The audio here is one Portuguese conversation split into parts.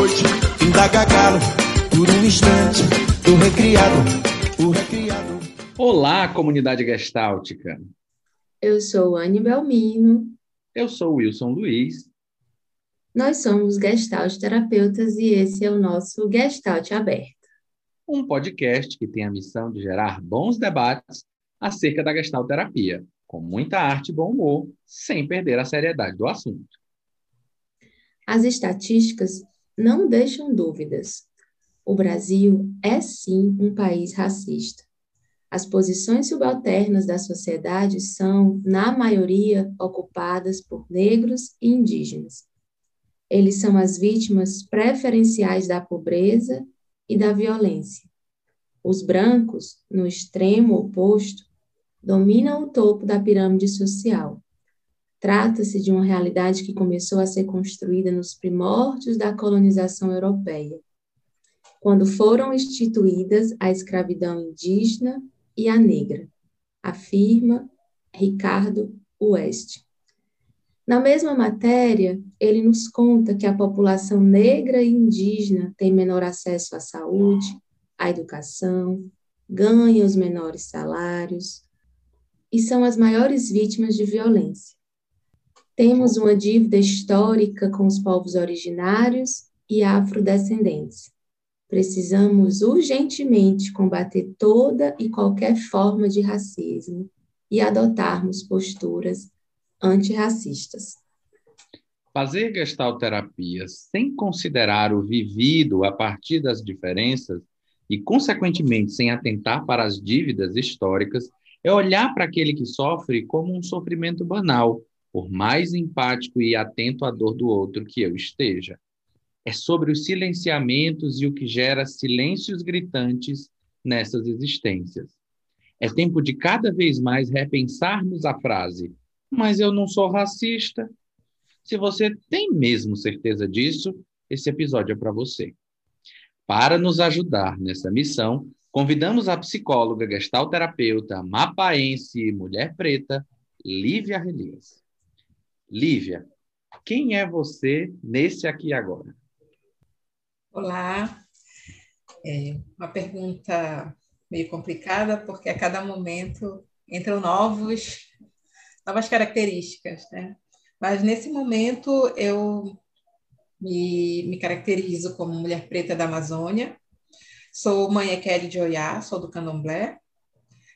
noite, indaga galo. Por um instante, o recriado, o recriado. Olá, comunidade gestáltica. Eu sou Anne Belmino. Eu sou Wilson Luiz. Nós somos Gestalt terapeutas e esse é o nosso Gestalt Aberto. Um podcast que tem a missão de gerar bons debates acerca da Gestalt terapia, com muita arte e bom humor, sem perder a seriedade do assunto. As estatísticas não deixam dúvidas. O Brasil é sim um país racista. As posições subalternas da sociedade são, na maioria, ocupadas por negros e indígenas. Eles são as vítimas preferenciais da pobreza e da violência. Os brancos, no extremo oposto, dominam o topo da pirâmide social. Trata-se de uma realidade que começou a ser construída nos primórdios da colonização europeia, quando foram instituídas a escravidão indígena e a negra, afirma Ricardo West. Na mesma matéria, ele nos conta que a população negra e indígena tem menor acesso à saúde, à educação, ganha os menores salários e são as maiores vítimas de violência. Temos uma dívida histórica com os povos originários e afrodescendentes. Precisamos urgentemente combater toda e qualquer forma de racismo e adotarmos posturas antirracistas. Fazer gestalterapia sem considerar o vivido a partir das diferenças e, consequentemente, sem atentar para as dívidas históricas, é olhar para aquele que sofre como um sofrimento banal, por mais empático e atento à dor do outro que eu esteja. É sobre os silenciamentos e o que gera silêncios gritantes nessas existências. É tempo de cada vez mais repensarmos a frase mas eu não sou racista. Se você tem mesmo certeza disso, esse episódio é para você. Para nos ajudar nessa missão, convidamos a psicóloga gestalterapeuta mapaense e mulher preta, Lívia Relias. Lívia, quem é você nesse aqui agora? Olá. É uma pergunta meio complicada, porque a cada momento entram novos novas características, né? Mas nesse momento eu me, me caracterizo como mulher preta da Amazônia, sou mãe Equere de Oiá, sou do Candomblé,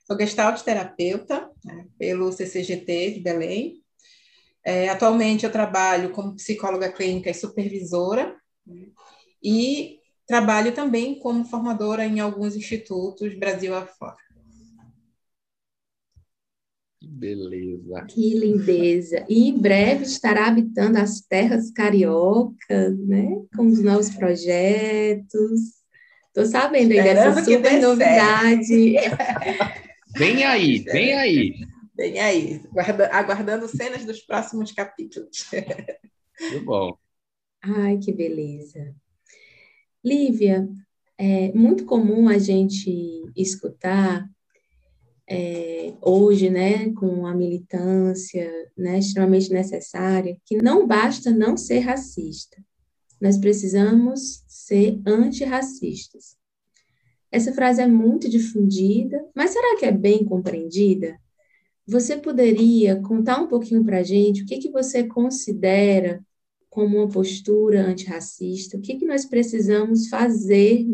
sou gestalt terapeuta né, pelo CCGT de Belém. É, atualmente eu trabalho como psicóloga clínica e supervisora e trabalho também como formadora em alguns institutos Brasil afora. Que beleza. Que lindeza. E em breve estará habitando as terras cariocas, né? Com os novos projetos. Estou sabendo aí dessa super novidade. Vem aí, vem aí. Vem aí, aguardando cenas dos próximos capítulos. Muito bom. Ai, que beleza. Lívia, é muito comum a gente escutar é, hoje, né, com a militância né, extremamente necessária, que não basta não ser racista, nós precisamos ser antirracistas. Essa frase é muito difundida, mas será que é bem compreendida? Você poderia contar um pouquinho para a gente o que, que você considera como uma postura antirracista? O que, que nós precisamos fazer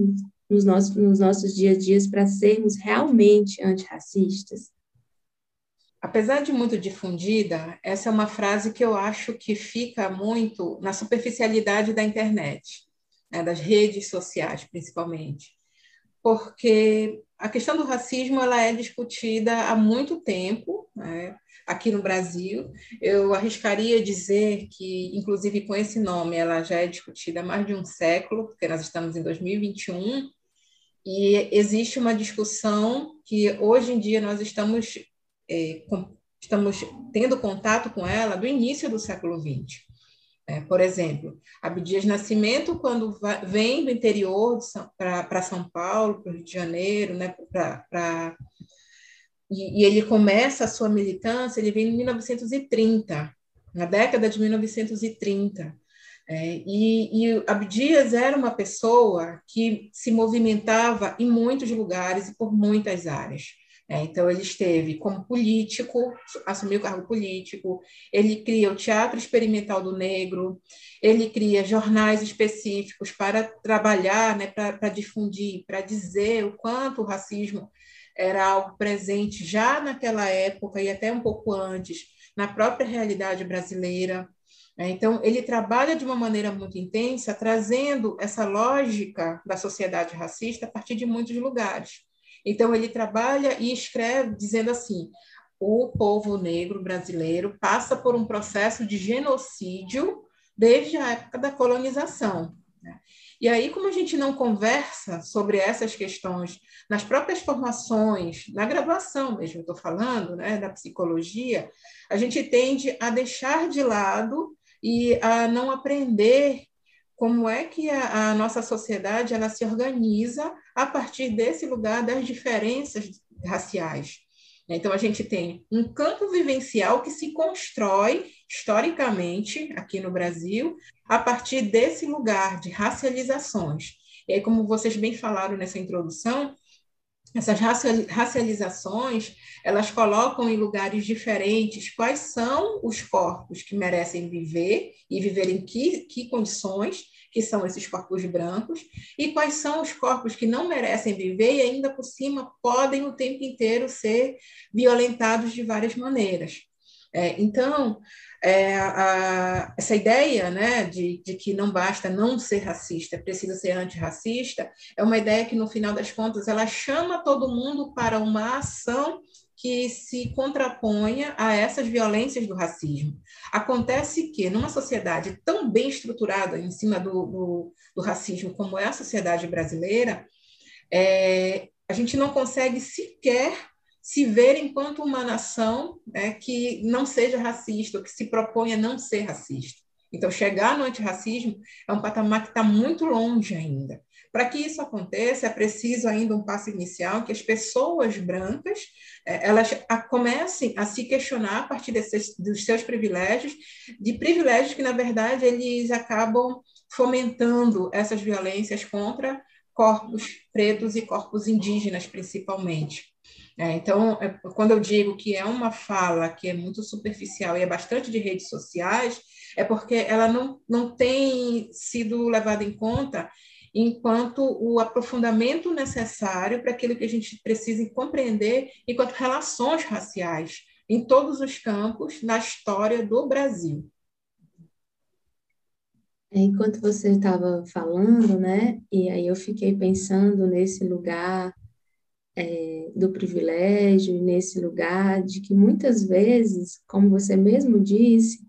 nos nossos, nos nossos dias a dias para sermos realmente antirracistas? Apesar de muito difundida, essa é uma frase que eu acho que fica muito na superficialidade da internet, né, das redes sociais, principalmente. Porque a questão do racismo ela é discutida há muito tempo, né, aqui no Brasil. Eu arriscaria dizer que, inclusive com esse nome, ela já é discutida há mais de um século, porque nós estamos em 2021, e existe uma discussão que hoje em dia nós estamos, é, com, estamos tendo contato com ela do início do século XX. É, por exemplo, Abdias Nascimento, quando vai, vem do interior para São Paulo, para o Rio de Janeiro, né, para e, e ele começa a sua militância, ele vem em 1930, na década de 1930. É, e, e Abdias era uma pessoa que se movimentava em muitos lugares e por muitas áreas. É, então, ele esteve como político, assumiu o cargo político, ele cria o Teatro Experimental do Negro, ele cria jornais específicos para trabalhar, né, para difundir, para dizer o quanto o racismo era algo presente já naquela época e até um pouco antes, na própria realidade brasileira. É, então, ele trabalha de uma maneira muito intensa, trazendo essa lógica da sociedade racista a partir de muitos lugares. Então, ele trabalha e escreve dizendo assim: o povo negro brasileiro passa por um processo de genocídio desde a época da colonização. Né? E aí, como a gente não conversa sobre essas questões nas próprias formações, na graduação mesmo, estou falando, né, da psicologia, a gente tende a deixar de lado e a não aprender como é que a, a, nossa sociedade ela se organiza a partir desse lugar das diferenças raciais. Então, a gente tem um campo vivencial que se constrói historicamente aqui no Brasil a partir desse lugar de racializações. E aí, como vocês bem falaram nessa introdução, essas racializações elas colocam em lugares diferentes quais são os corpos que merecem viver e viver em que, que condições, que são esses corpos brancos, e quais são os corpos que não merecem viver e ainda por cima podem o tempo inteiro ser violentados de várias maneiras. É, então, é, a, essa ideia né, de, de, que não basta não ser racista, precisa ser antirracista, é uma ideia que, no final das contas, ela chama todo mundo para uma ação que se contraponha a essas violências do racismo. Acontece que, numa sociedade tão bem estruturada em cima do, do, do racismo como é a sociedade brasileira, é, a gente não consegue sequer se ver enquanto uma nação né, que não seja racista, ou que se proponha não ser racista. Então, chegar no antirracismo é um patamar que está muito longe ainda. Para que isso aconteça, é preciso ainda um passo inicial que as pessoas brancas é, elas comecem a se questionar a partir desses, dos seus privilégios, de privilégios que, na verdade, eles acabam fomentando essas violências contra corpos pretos e corpos indígenas, principalmente. É, então, é, quando eu digo que é uma fala que é muito superficial e é bastante de redes sociais, é porque ela não, não tem sido levada em conta enquanto o aprofundamento necessário para aquilo que a gente precisa compreender enquanto relações raciais em todos os campos na história do Brasil. É, enquanto você estava falando, né, e aí eu fiquei pensando nesse lugar é, do privilégio, nesse lugar de que muitas vezes, como você mesmo disse,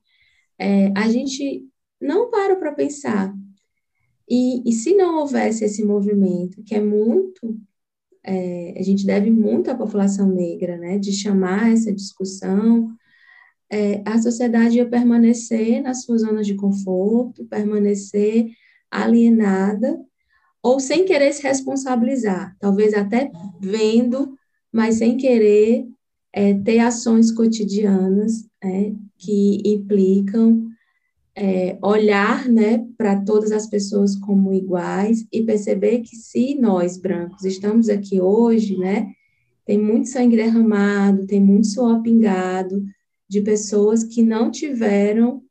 é, a gente não para para pensar. E, e se não houvesse esse movimento, que é muito, é, a gente deve muito à população negra, né, de chamar essa discussão, é, a sociedade ia permanecer nas suas zonas de conforto, permanecer alienada, ou sem querer se responsabilizar, talvez até vendo, mas sem querer é, ter ações cotidianas é, que implicam é, olhar né, para todas as pessoas como iguais e perceber que se nós, brancos, estamos aqui hoje, né, tem muito sangue derramado, tem muito suor pingado de pessoas que não tiveram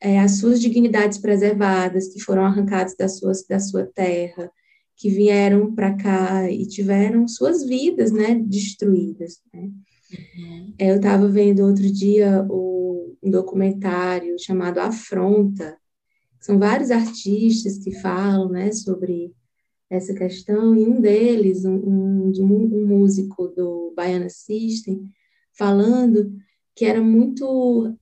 é, as suas dignidades preservadas, que foram arrancadas da, suas, da sua terra, que vieram para cá e tiveram suas vidas né, destruídas. Né? Uhum. É, eu estava vendo outro dia o, um documentário chamado Afronta. São vários artistas que falam né, sobre essa questão, e um deles, um, um, um músico do Baiana System, falando que era muito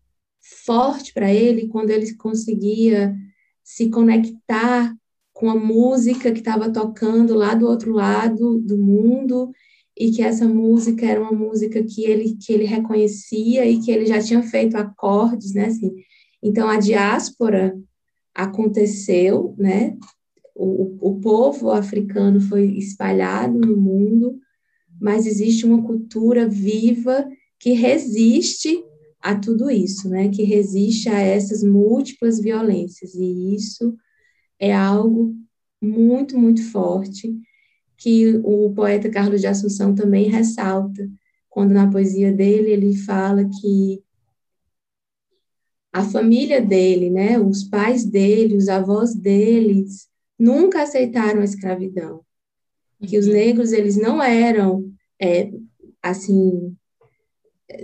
forte para ele quando ele conseguia se conectar com a música que estava tocando lá do outro lado do mundo e que essa música era uma música que ele que ele reconhecia e que ele já tinha feito acordes, né? Assim, então a diáspora aconteceu, né? O, o povo africano foi espalhado no mundo mas existe uma cultura viva que resiste a tudo isso, né? Que resiste a essas múltiplas violências e isso é algo muito, muito forte que o poeta Carlos de Assunção também ressalta quando na poesia dele ele fala que a família dele, né, os pais dele, os avós deles, nunca aceitaram a escravidão. Que os uhum. negros, eles não eram, é, assim,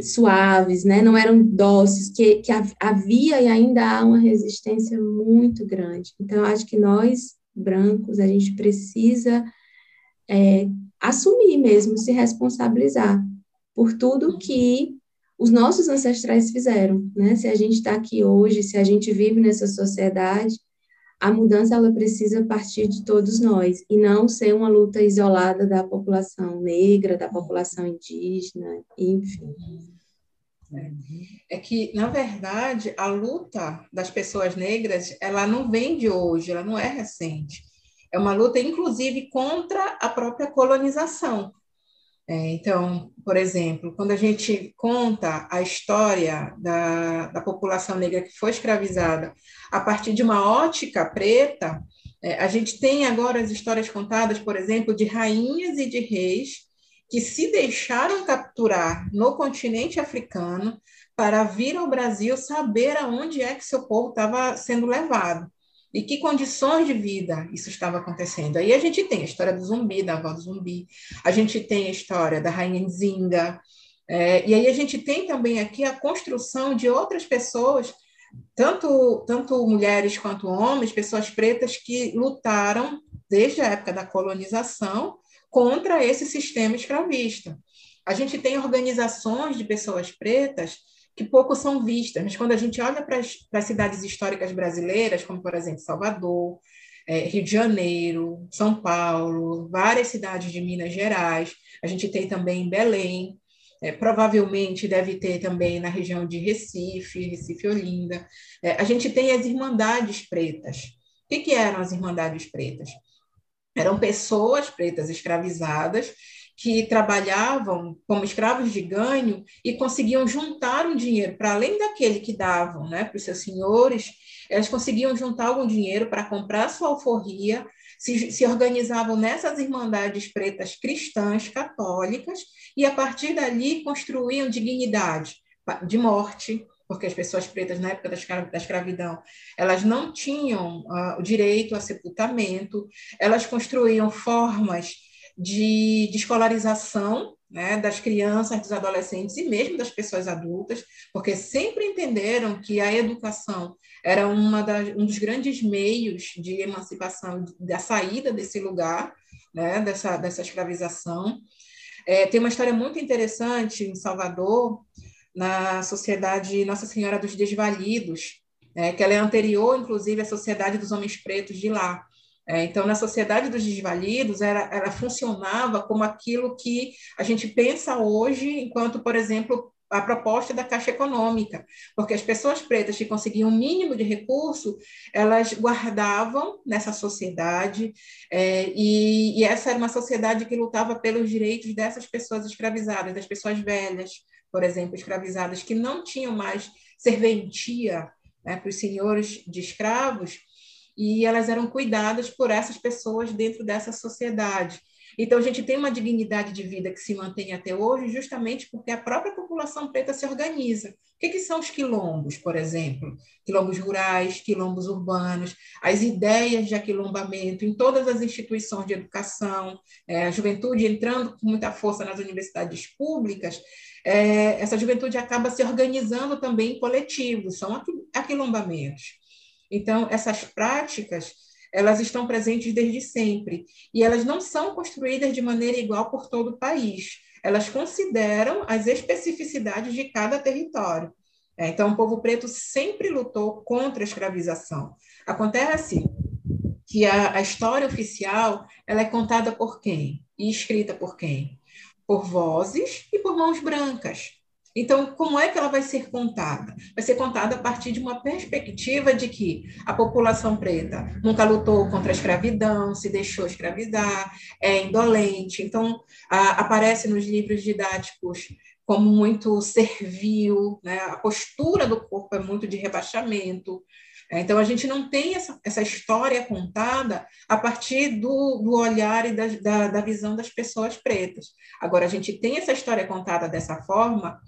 suaves, né, não eram dóceis, que, que havia e ainda há uma resistência muito grande. Então, acho que nós, brancos, a gente precisa é, assumir mesmo, se responsabilizar por tudo que os nossos ancestrais fizeram, né? Se a gente está aqui hoje, se a gente vive nessa sociedade, a mudança ela precisa partir de todos nós e não ser uma luta isolada da população negra, da população indígena, enfim. É que, na verdade, a luta das pessoas negras, ela não vem de hoje, ela não é recente. É uma luta, inclusive, contra a própria colonização. É, então, por exemplo, quando a gente conta a história da, da população negra que foi escravizada a partir de uma ótica preta, é, a gente tem agora as histórias contadas, por exemplo, de rainhas e de reis que se deixaram capturar no continente africano para vir ao Brasil saber aonde é que seu povo estava sendo levado e que condições de vida isso estava acontecendo. Aí a gente tem a história do zumbi, da avó do zumbi, a gente tem a história da rainha Nzinga, é, e aí a gente tem também aqui a construção de outras pessoas, tanto, tanto mulheres quanto homens, pessoas pretas que lutaram desde a época da colonização contra esse sistema escravista. A gente tem organizações de pessoas pretas que pouco são vistas. Mas quando a gente olha para as cidades históricas brasileiras, como, por exemplo, Salvador, é, Rio de Janeiro, São Paulo, várias cidades de Minas Gerais, a gente tem também Belém, é, provavelmente deve ter também na região de Recife, Recife Olinda. É, a gente tem as Irmandades Pretas. O que, que eram as Irmandades Pretas? Eram pessoas pretas escravizadas que trabalhavam como escravos de ganho e conseguiam juntar um dinheiro para além daquele que davam né, para os seus senhores, elas conseguiam juntar algum dinheiro para comprar sua alforria, se, se organizavam nessas irmandades pretas cristãs, católicas, e a partir dali construíam dignidade de morte, porque as pessoas pretas na época da escravidão elas não tinham uh, o direito a sepultamento, elas construíam formas de, de escolarização né, das crianças, dos adolescentes e mesmo das pessoas adultas, porque sempre entenderam que a educação era uma das, um dos grandes meios de emancipação, da saída desse lugar, né, dessa, dessa escravização. É, tem uma história muito interessante em Salvador, na Sociedade Nossa Senhora dos Desvalidos, né, que ela é anterior, inclusive, à Sociedade dos Homens Pretos de lá. É, então, na sociedade dos desvalidos, ela, ela funcionava como aquilo que a gente pensa hoje, enquanto, por exemplo, a proposta da Caixa Econômica, porque as pessoas pretas que conseguiam um mínimo de recurso, elas guardavam nessa sociedade, é, e, e, essa era uma sociedade que lutava pelos direitos dessas pessoas escravizadas, das pessoas velhas, por exemplo, escravizadas, que não tinham mais serventia né, para os senhores de escravos, e elas eram cuidadas por essas pessoas dentro dessa sociedade. Então, a gente tem uma dignidade de vida que se mantém até hoje, justamente porque a própria população preta se organiza. O que, que são os quilombos, por exemplo? Quilombos rurais, quilombos urbanos, as ideias de aquilombamento em todas as instituições de educação, é, a juventude entrando com muita força nas universidades públicas, é, essa juventude acaba se organizando também em coletivos, são aquilombamentos. Então, essas práticas, elas estão presentes desde sempre e elas não são construídas de maneira igual por todo o país. Elas consideram as especificidades de cada território. É, então, o povo preto sempre lutou contra a escravização. Acontece que a, a história oficial ela é contada por quem? E escrita por quem? Por vozes e por mãos brancas. Então, como é que ela vai ser contada? Vai ser contada a partir de uma perspectiva de que a população preta nunca lutou contra a escravidão, se deixou escravidar, é indolente. Então, a, aparece nos livros didáticos como muito servil, né? a postura do corpo é muito de rebaixamento. É, então, a gente não tem essa, essa história contada a partir do, do olhar e da, da, da visão das pessoas pretas. Agora, a gente tem essa história contada dessa forma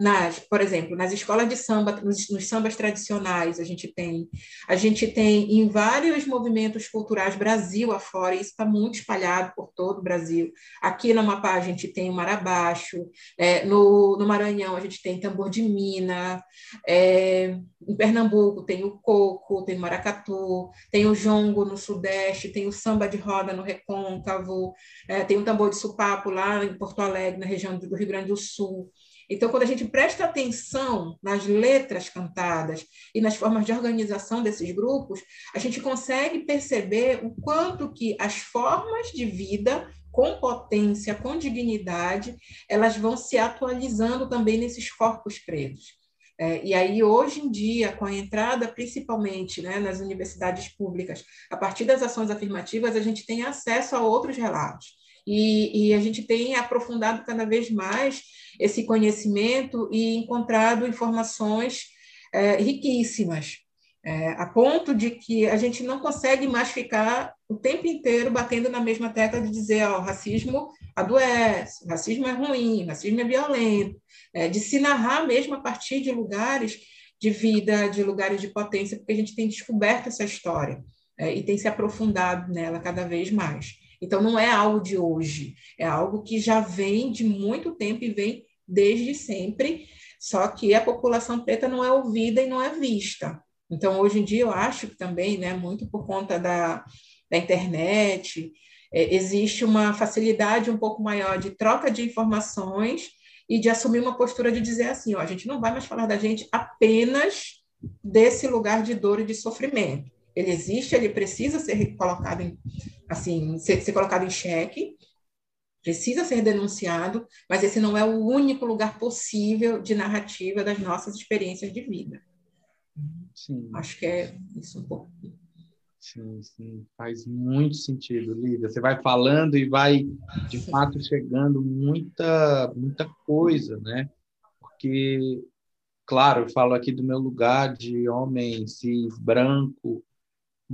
nas, por exemplo, nas escolas de samba, nos, nos, sambas tradicionais, a gente tem, a gente tem em vários movimentos culturais Brasil afora, isso está muito espalhado por todo o Brasil. Aqui no Amapá a gente tem o Marabaixo, é, no, no Maranhão a gente tem tambor de mina, é, em Pernambuco tem o coco, tem o maracatu, tem o jongo no Sudeste, tem o samba de roda no Recôncavo, é, tem o tambor de supapo lá em Porto Alegre, na região do Rio Grande do Sul. Então, quando a gente presta atenção nas letras cantadas e nas formas de organização desses grupos, a gente consegue perceber o quanto que as formas de vida com potência, com dignidade, elas vão se atualizando também nesses corpos pretos. É, e aí, hoje em dia, com a entrada, principalmente né, nas universidades públicas, a partir das ações afirmativas, a gente tem acesso a outros relatos. E, e, a gente tem aprofundado cada vez mais esse conhecimento e encontrado informações é, riquíssimas, é, a ponto de que a gente não consegue mais ficar o tempo inteiro batendo na mesma tecla de dizer ó, racismo adoece, racismo é ruim, racismo é violento, é, de se narrar mesmo a partir de lugares de vida, de lugares de potência, porque a gente tem descoberto essa história é, e tem se aprofundado nela cada vez mais. Então, não é algo de hoje, é algo que já vem de muito tempo e vem desde sempre, só que a população preta não é ouvida e não é vista. Então, hoje em dia, eu acho que também, né, muito por conta da, da internet, é, existe uma facilidade um pouco maior de troca de informações e de assumir uma postura de dizer assim: ó, a gente não vai mais falar da gente apenas desse lugar de dor e de sofrimento ele existe, ele precisa ser colocado em, assim, ser, ser colocado em xeque, precisa ser denunciado, mas esse não é o único lugar possível de narrativa das nossas experiências de vida. Sim. Acho que é isso um pouco. Sim, sim, faz muito sentido, Lívia. Você vai falando e vai, de fato, chegando muita, muita coisa, né? Porque, claro, eu falo aqui do meu lugar de homem cis, branco,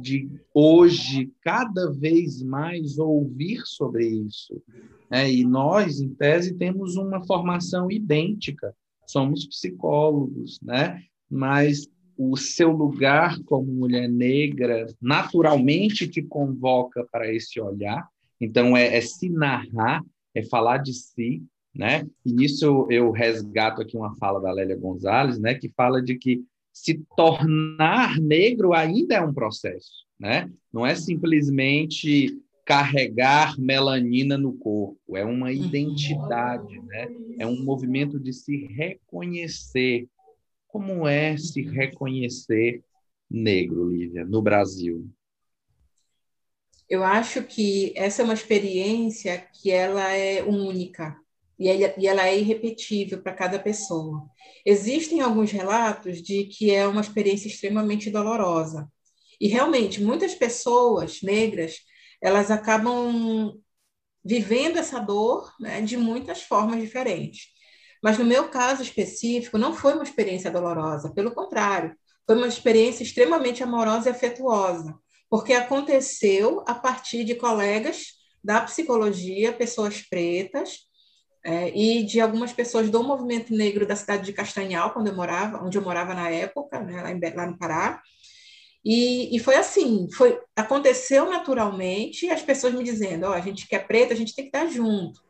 de hoje cada vez mais ouvir sobre isso. Né? E nós, em tese, temos uma formação idêntica, somos psicólogos, né? mas o seu lugar como mulher negra naturalmente te convoca para esse olhar. Então, é, é se narrar, é falar de si, né? E nisso eu, resgato aqui uma fala da Lélia Gonzalez, né? Que fala de que se tornar negro ainda é um processo, né? Não é simplesmente carregar melanina no corpo, é uma identidade, né? É um movimento de se reconhecer. Como é se reconhecer negro, Lívia, no Brasil? Eu acho que essa é uma experiência que ela é única, e ela é irrepetível para cada pessoa. Existem alguns relatos de que é uma experiência extremamente dolorosa. E realmente, muitas pessoas negras, elas acabam vivendo essa dor né, de muitas formas diferentes. Mas no meu caso específico, não foi uma experiência dolorosa, pelo contrário, foi uma experiência extremamente amorosa e afetuosa, porque aconteceu a partir de colegas da psicologia, pessoas pretas, é, e de algumas pessoas do movimento negro da cidade de Castanhal, quando eu morava, onde eu morava na época, né, lá, em, lá no Pará. E, e, foi assim, foi aconteceu naturalmente, as pessoas me dizendo, ó, oh, a gente que é preta, a gente tem que estar junto.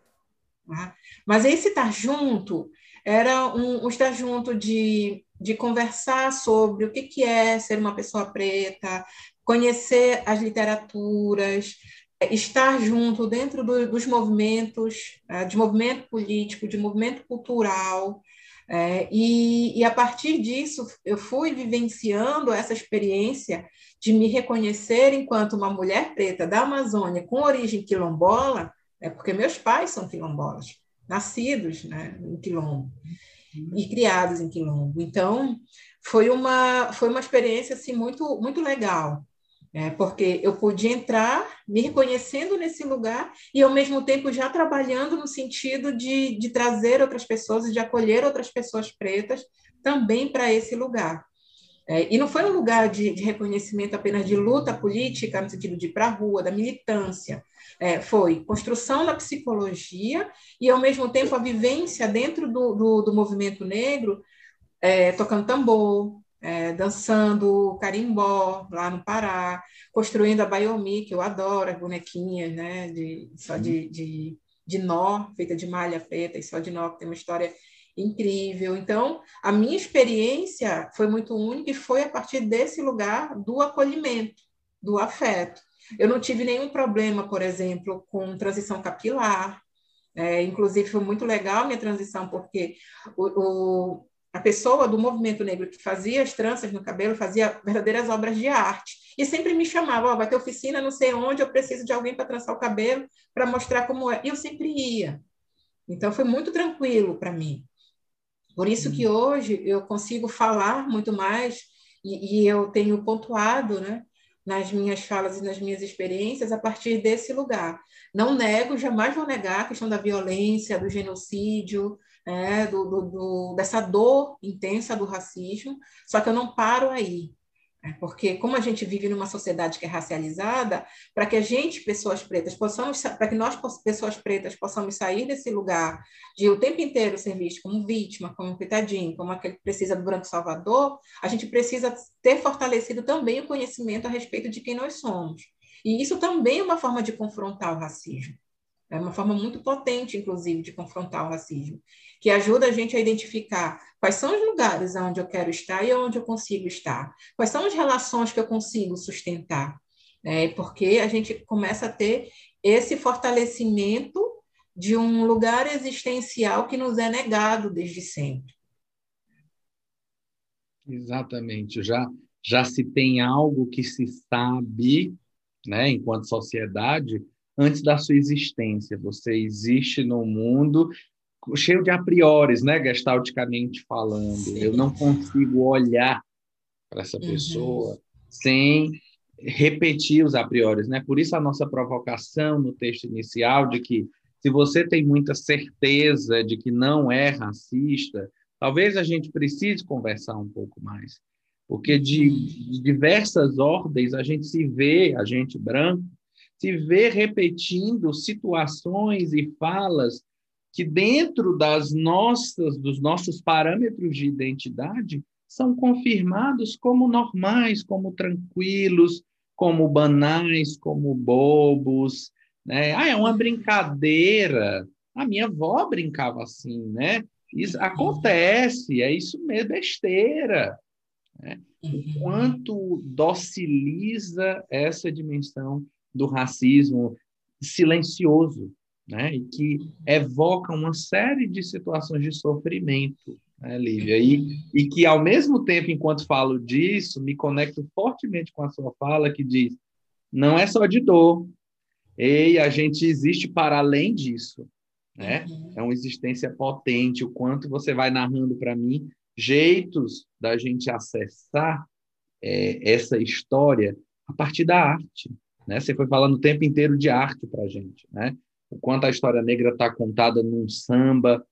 Tá? Mas esse estar junto era um, um estar junto de, de conversar sobre o que, que é ser uma pessoa preta, conhecer as literaturas, estar junto dentro do, dos movimentos, é, de movimento político, de movimento cultural, é, e, e, a partir disso eu fui vivenciando essa experiência de me reconhecer enquanto uma mulher preta da Amazônia com origem quilombola, é porque meus pais são quilombolas, nascidos né, em quilombo. e criados em Quilombo. Então, foi uma, foi uma experiência assim, muito, muito legal, né? porque eu pude entrar me reconhecendo nesse lugar e, ao mesmo tempo, já trabalhando no sentido de, de trazer outras pessoas e de acolher outras pessoas pretas também para esse lugar. É, e não foi um lugar de, de, reconhecimento apenas de luta política, no sentido de ir para a rua, da militância. É, foi construção da psicologia e, ao mesmo tempo, a vivência dentro do, do, do movimento negro, é, tocando tambor, é, dançando carimbó lá no Pará, construindo a Baiomi, que eu adoro, as bonequinhas, né, de, só de, de, de nó, feita de malha preta e só de nó, que tem uma história incrível. Então, a minha experiência foi muito única e foi a partir desse lugar do acolhimento, do afeto. Eu não tive nenhum problema, por exemplo, com transição capilar. É, inclusive, foi muito legal a minha transição, porque o, o, a pessoa do movimento negro que fazia as tranças no cabelo fazia verdadeiras obras de arte. E sempre me chamava: oh, vai ter oficina, não sei onde, eu preciso de alguém para trançar o cabelo, para mostrar como é. E eu sempre ia. Então, foi muito tranquilo para mim. Por isso que uhum. hoje eu consigo falar muito mais e, e, eu tenho pontuado, né, nas minhas falas e nas minhas experiências a partir desse lugar. Não nego, jamais vou negar a questão da violência, do genocídio, é, do, do, do, dessa dor intensa do racismo, só que eu não paro aí. É, porque como a gente vive numa sociedade que é racializada, para que a gente, pessoas pretas, possamos, para que nós, pessoas pretas, possamos sair desse lugar de o tempo inteiro ser visto como vítima, como coitadinho, como aquele que precisa do branco salvador, a gente precisa ter fortalecido também o conhecimento a respeito de quem nós somos. E isso também é uma forma de confrontar o racismo. É uma forma muito potente, inclusive, de confrontar o racismo, que ajuda a gente a identificar quais são os lugares onde eu quero estar e onde eu consigo estar, quais são as relações que eu consigo sustentar, né? porque a gente começa a ter esse fortalecimento de um lugar existencial que nos é negado desde sempre. Exatamente. Já, já se tem algo que se sabe, né, enquanto sociedade, antes da sua existência. Você existe no mundo cheio de a priores, né, gestalticamente falando. Sim. Eu não consigo olhar para essa uhum. pessoa uhum. sem repetir os a priores, né? Por isso a nossa provocação no texto inicial de que se você tem muita certeza de que não é racista, talvez a gente precise conversar um pouco mais, porque de, uhum. de diversas ordens a gente se vê, a gente branco, se vê repetindo situações e falas que dentro das nossas dos nossos parâmetros de identidade são confirmados como normais, como tranquilos, como banais, como bobos, né? Ah, é uma brincadeira. A minha avó brincava assim, né? Isso acontece, é isso mesmo, besteira. Né? O quanto dociliza essa dimensão do racismo silencioso, né? E que evoca uma série de situações de sofrimento, né, Lívia? E, e que, ao mesmo tempo, enquanto falo disso, me conecto fortemente com a sua fala que diz: não é só de dor, e a gente existe para além disso, né? É uma existência potente. O quanto você vai narrando para mim jeitos da gente acessar é, essa história a partir da arte, né? Você foi falando o tempo inteiro de arte para a gente, né? O quanto a história negra está contada num samba,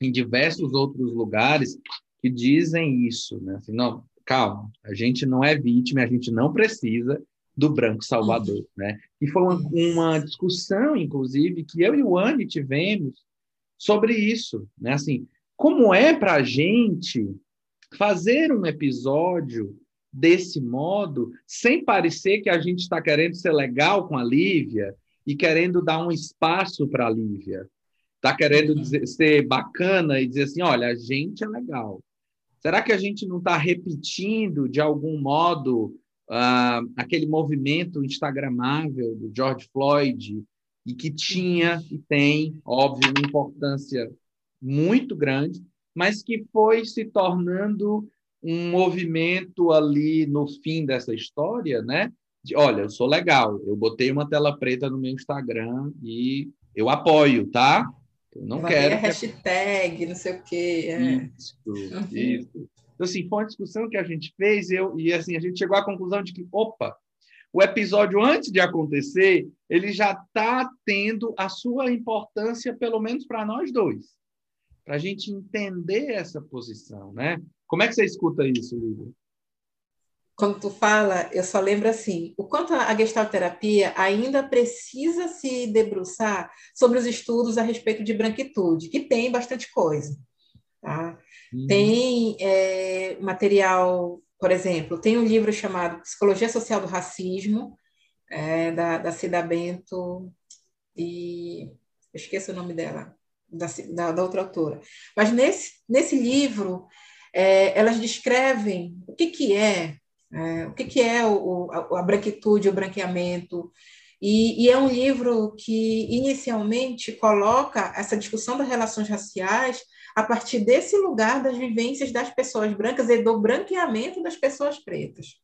em diversos outros lugares que dizem isso, né? Assim, não, calma, a gente não é vítima, a gente não precisa do branco salvador, uhum. né? E foi uma, uma, discussão, inclusive, que eu e o Anne tivemos sobre isso, né? Assim, como é para a gente fazer um episódio desse modo, sem parecer que a gente está querendo ser legal com a Lívia e querendo dar um espaço para a Lívia. Está querendo uhum. dizer, ser bacana e dizer assim: olha, a gente é legal. Será que a gente não está repetindo, de algum modo, uh, aquele movimento instagramável do George Floyd e que tinha e tem, óbvio, uma importância muito grande, mas que foi se tornando um movimento ali no fim dessa história, né? De, olha, eu sou legal, eu botei uma tela preta no meu Instagram e eu apoio, tá? Eu não quero. hashtag, não sei o quê. É. Isso, uhum. isso. Então, assim, foi uma discussão que a gente fez eu, e assim, a gente chegou à conclusão de que, opa, o episódio antes de acontecer, ele já está tendo a sua importância, pelo menos para nós dois, para a gente entender essa posição, né? Como é que você escuta isso, Lívia? Quando tu fala, eu só lembro assim, o quanto a gestalterapia ainda precisa se debruçar sobre os estudos a respeito de branquitude, que tem bastante coisa, tá? Uhum. Tem é, material por exemplo, tem um livro chamado Psicologia Social do Racismo, é, da, da Cida Bento, e eu esqueço o nome dela, da, da, da outra autora. Mas nesse, nesse livro, é, elas descrevem o que, que é, é o que, que é o, a, a branquitude, o branqueamento, e, e, é um livro que inicialmente coloca essa discussão das relações raciais a partir desse lugar das vivências das pessoas brancas e do branqueamento das pessoas pretas.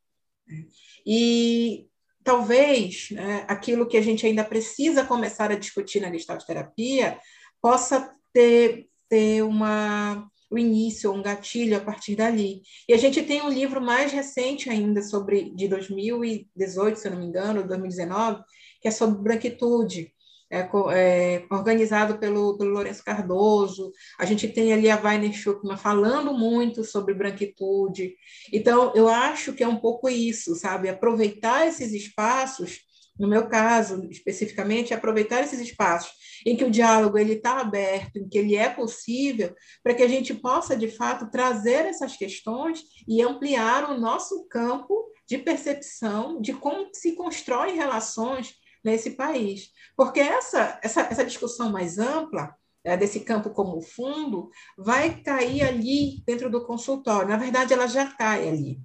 E talvez né, aquilo que a gente ainda precisa começar a discutir na gestalt terapia possa ter, ter uma, o início, um gatilho a partir dali. E a gente tem um livro mais recente ainda, sobre de 2018, se eu não me engano, 2019, que é sobre branquitude, é, é, organizado pelo, pelo Lourenço Cardoso. A gente tem ali a Weiner Schuckmann falando muito sobre branquitude. Então, eu acho que é um pouco isso, sabe? Aproveitar esses espaços, no meu caso, especificamente, aproveitar esses espaços em que o diálogo ele está aberto, em que ele é possível, para que a gente possa, de fato, trazer essas questões e ampliar o nosso campo de percepção de como se constroem relações nesse país. Porque essa, essa, essa discussão mais ampla, é, desse campo como fundo, vai cair ali dentro do consultório. Na verdade, ela já cai ali.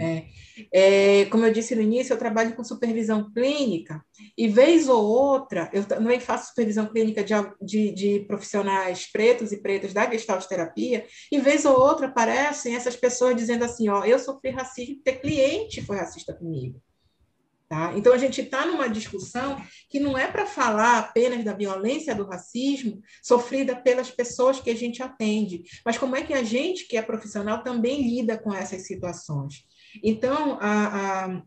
É, é, como eu disse no início, eu trabalho com supervisão clínica e vez ou outra, eu também faço supervisão clínica de, de, de profissionais pretos e pretas da gestalt terapia, e vez ou outra aparecem essas pessoas dizendo assim, ó, eu sofri racismo porque cliente foi racista comigo. Tá? Então, a gente está numa discussão que não é para falar apenas da violência do racismo sofrida pelas pessoas que a gente atende, mas como é que a gente, que é profissional, também lida com essas situações. Então, a,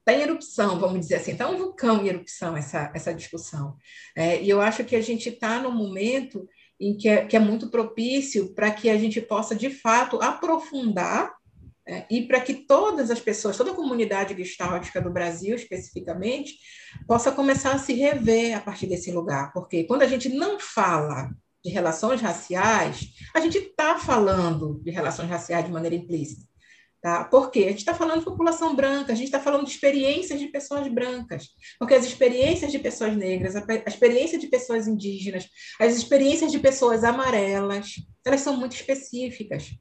está em erupção, vamos dizer assim, está um vulcão em erupção essa, essa discussão. É, e eu acho que a gente está num momento em que é, que é muito propício para que a gente possa, de fato, aprofundar é, e para que todas as pessoas, toda a comunidade gestáltica do Brasil, especificamente, possa começar a se rever a partir desse lugar. Porque quando a gente não fala de relações raciais, a gente está falando de relações raciais de maneira implícita. Tá? Por quê? A gente está falando de população branca, a gente está falando de experiências de pessoas brancas, porque as experiências de pessoas negras, a experiência de pessoas indígenas, as experiências de pessoas amarelas, elas são muito específicas.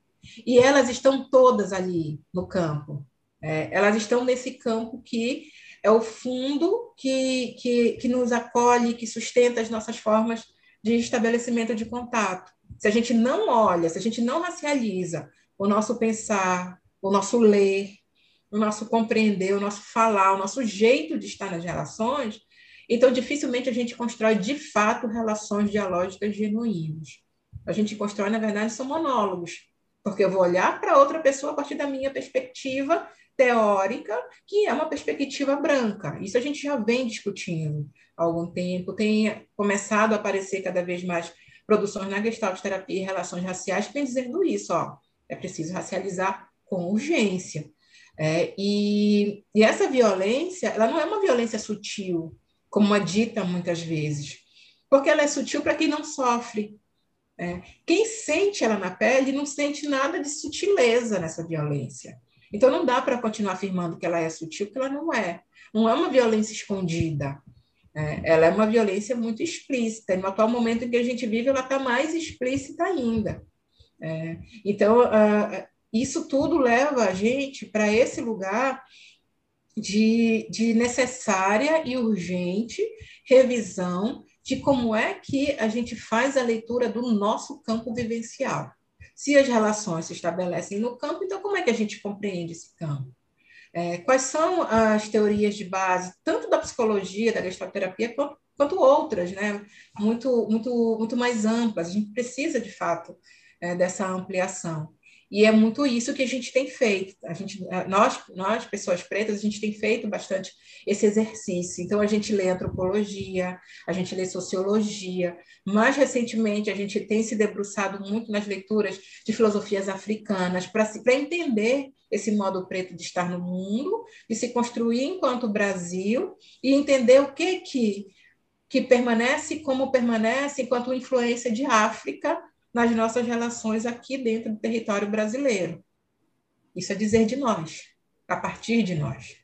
E elas estão todas ali no campo. É, elas estão nesse campo que é o fundo que, que, que nos acolhe, que sustenta as nossas formas de estabelecimento de contato. Se a gente não olha, se a gente não racializa o nosso pensar, o nosso ler, o nosso compreender, o nosso falar, o nosso jeito de estar nas relações, então dificilmente a gente constrói de fato relações dialógicas genuínas. A gente constrói, na verdade, são monólogos, porque eu vou olhar para outra pessoa a partir da minha perspectiva teórica, que é uma perspectiva branca. Isso a gente já vem discutindo há algum tempo, tem começado a aparecer cada vez mais produções na Gestalt terapia e relações raciais que vem dizendo isso, ó, é preciso racializar com urgência. É, e, e essa violência, ela não é uma violência sutil, como é dita muitas vezes, porque ela é sutil para quem não sofre, é. Quem sente ela na pele não sente nada de sutileza nessa violência. Então não dá para continuar afirmando que ela é sutil, porque ela não é. Não é uma violência escondida. É, ela é uma violência muito explícita. E no atual momento em que a gente vive, ela está mais explícita ainda. É, então, uh, isso tudo leva a gente para esse lugar de, de necessária e urgente revisão de como é que a gente faz a leitura do nosso campo vivencial. Se as relações se estabelecem no campo, então como é que a gente compreende esse campo? É, quais são as teorias de base, tanto da psicologia, da gestalterapia, quanto quanto outras, né? Muito, muito, muito mais amplas. A gente precisa, de fato, é, dessa ampliação. E é muito isso que a gente tem feito. A gente, nós, nós, pessoas pretas, a gente tem feito bastante esse exercício. Então, a gente lê antropologia, a gente lê sociologia. Mais recentemente, a gente tem se debruçado muito nas leituras de filosofias africanas para entender esse modo preto de estar no mundo, de se construir enquanto Brasil e entender o que que que permanece como permanece enquanto influência de África nas nossas relações aqui dentro do território brasileiro. Isso é dizer de nós, a partir de nós.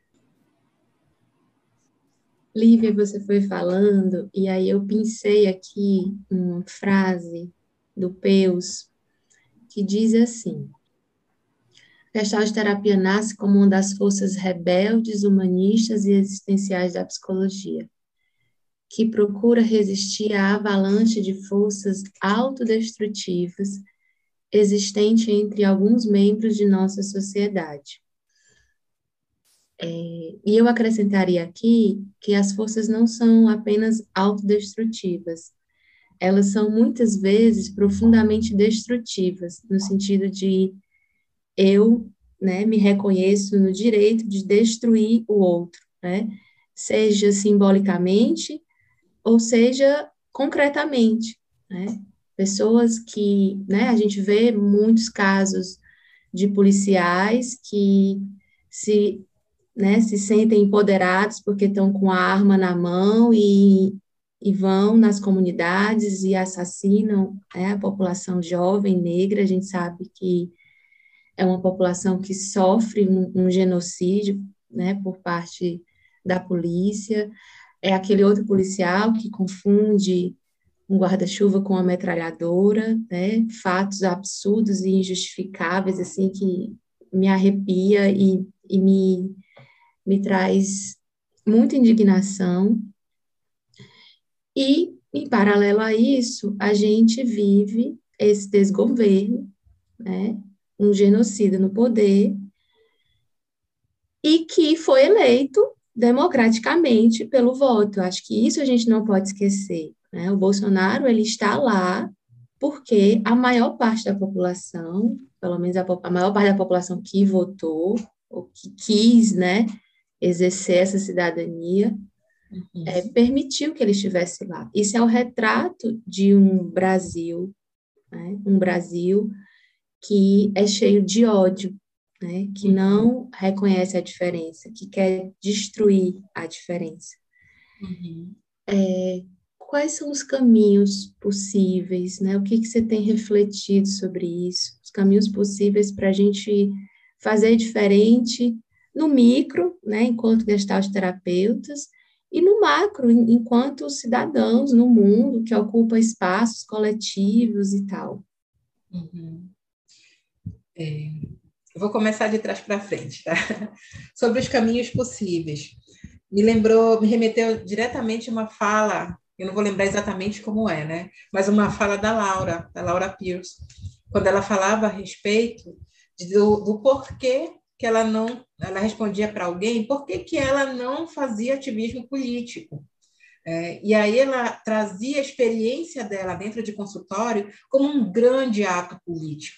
Lívia, você foi falando, e aí eu pensei aqui uma frase do Peus que diz assim: Gestalt terapia nasce como uma das forças rebeldes, humanistas e existenciais da psicologia que procura resistir à avalanche de forças autodestrutivas existente entre alguns membros de nossa sociedade. É, e eu acrescentaria aqui que as forças não são apenas autodestrutivas, elas são muitas vezes profundamente destrutivas, no sentido de eu né, me reconheço no direito de destruir o outro, né, seja simbolicamente ou seja, concretamente, né? Pessoas que, né, a gente vê muitos casos de policiais que se, né, se sentem empoderados porque estão com a arma na mão e, e vão nas comunidades e assassinam né, a população jovem negra. A gente sabe que é uma população que sofre um, um genocídio, né, por parte da polícia é aquele outro policial que confunde um guarda-chuva com uma metralhadora, né? Fatos absurdos e injustificáveis, assim, que me arrepia e, e me, me traz muita indignação. E, em paralelo a isso, a gente vive esse desgoverno, né? Um genocida no poder, e que foi eleito democraticamente pelo voto. Acho que isso a gente não pode esquecer. Né? O Bolsonaro ele está lá porque a maior parte da população, pelo menos a, a maior parte da população que votou, ou que quis né, exercer essa cidadania, uhum. é, permitiu que ele estivesse lá. Isso é o retrato de um Brasil, né, um Brasil que é cheio de ódio, né, que não reconhece a diferença, que quer destruir a diferença. Uhum. É, quais são os caminhos possíveis, né? O que, que você tem refletido sobre isso? Os caminhos possíveis para a gente fazer diferente no micro, né, enquanto gestalt terapeutas, e no macro, enquanto cidadãos no mundo que ocupa espaços coletivos e tal. Uhum. É, eu vou começar de trás para frente, tá? Sobre os caminhos possíveis. Me lembrou, me remeteu diretamente uma fala, eu não vou lembrar exatamente como é, né? Mas uma fala da Laura, da Laura Pierce, quando ela falava a respeito do, do porquê que ela não, ela respondia para alguém, por que que ela não fazia ativismo político? É, e aí ela trazia a experiência dela dentro de consultório como um grande ato político.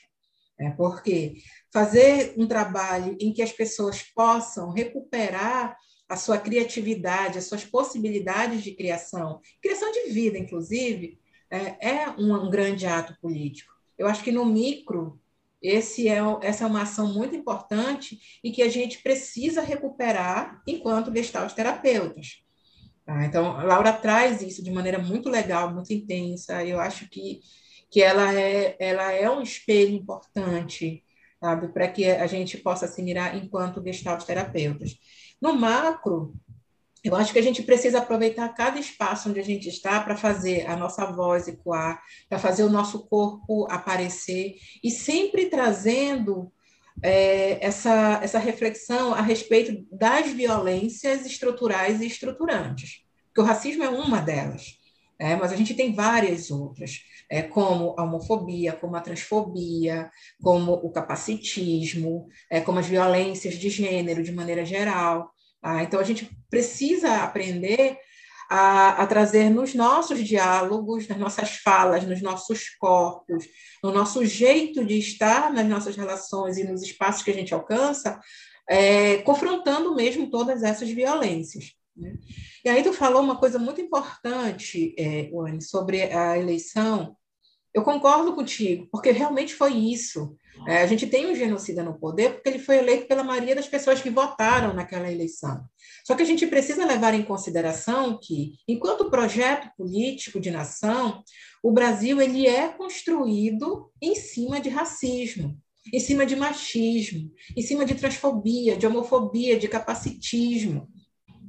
É, porque fazer um trabalho em que as pessoas possam recuperar a sua criatividade, as suas possibilidades de criação, criação de vida, inclusive, é, é um, grande ato político. Eu acho que no micro esse é, essa é uma ação muito importante e que a gente precisa recuperar enquanto gestalt terapeutas. Tá? Então, a Laura traz isso de maneira muito legal, muito intensa. Eu acho que, que ela, é, ela é um espelho importante sabe? Para que a gente possa se mirar enquanto gestalt terapeutas. No macro, eu acho que a gente precisa aproveitar cada espaço onde a gente está para fazer a nossa voz ecoar, para fazer o nosso corpo aparecer e sempre trazendo é, essa, essa reflexão a respeito das violências estruturais e estruturantes, porque o racismo é uma delas, é, mas a gente tem várias outras é, como a homofobia, como a transfobia, como o capacitismo, é, como as violências de gênero de maneira geral. Tá? Então, a gente precisa aprender a, a, trazer nos nossos diálogos, nas nossas falas, nos nossos corpos, no nosso jeito de estar nas nossas relações e nos espaços que a gente alcança, é, confrontando mesmo todas essas violências. Né? E aí tu falou uma coisa muito importante, é, sobre a eleição. Eu concordo contigo, porque realmente foi isso. É, a gente tem um genocida no poder porque ele foi eleito pela maioria das pessoas que votaram naquela eleição. Só que a gente precisa levar em consideração que, enquanto projeto político de nação, o Brasil ele é construído em cima de racismo, em cima de machismo, em cima de transfobia, de homofobia, de capacitismo.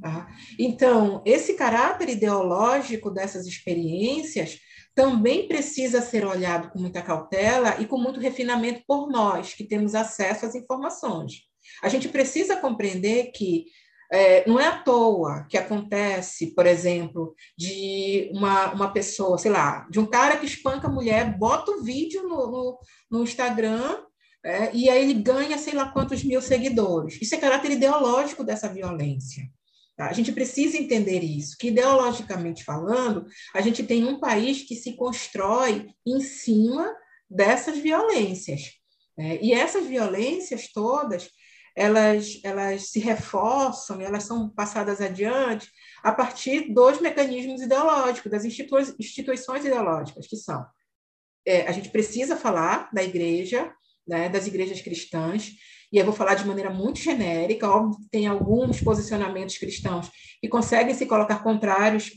Tá? Então, esse caráter ideológico dessas experiências também precisa ser olhado com muita cautela e com muito refinamento por nós, que temos acesso às informações. A gente precisa compreender que é, não é à toa que acontece, por exemplo, de uma, uma pessoa, sei lá, de um cara que espanca a mulher, bota o vídeo no, no, no Instagram é, e aí ele ganha sei lá quantos mil seguidores. Isso é caráter ideológico dessa violência. Tá? A gente precisa entender isso, que ideologicamente falando, a gente tem um país que se constrói em cima dessas violências. Né? E essas violências todas, elas, elas se reforçam, elas são passadas adiante a partir dos mecanismos ideológicos, das institui instituições ideológicas, que são. É, a gente precisa falar da igreja, né, das igrejas cristãs, e eu vou falar de maneira muito genérica, óbvio tem alguns posicionamentos cristãos que conseguem se colocar contrários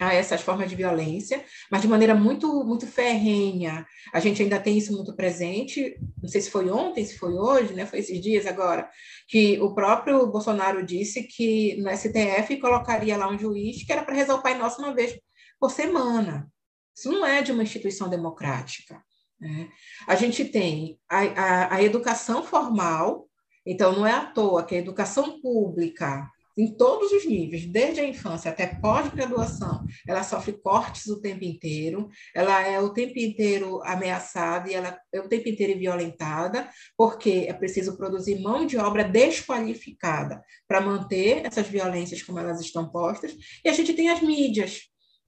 a essas formas de violência, mas de maneira muito muito ferrenha. A gente ainda tem isso muito presente. Não sei se foi ontem, se foi hoje, né? Foi esses dias agora que o próprio Bolsonaro disse que no STF colocaria lá um juiz que era para rezar o Pai Nosso uma vez por semana. Isso não é de uma instituição democrática. Né? A gente tem a, a, a educação formal, então não é à toa que a educação pública em todos os níveis, desde a infância até pós-graduação, ela sofre cortes o tempo inteiro, ela é o tempo inteiro ameaçada e ela é o tempo inteiro violentada, porque é preciso produzir mão de obra desqualificada para manter essas violências como elas estão postas. E a gente tem as mídias,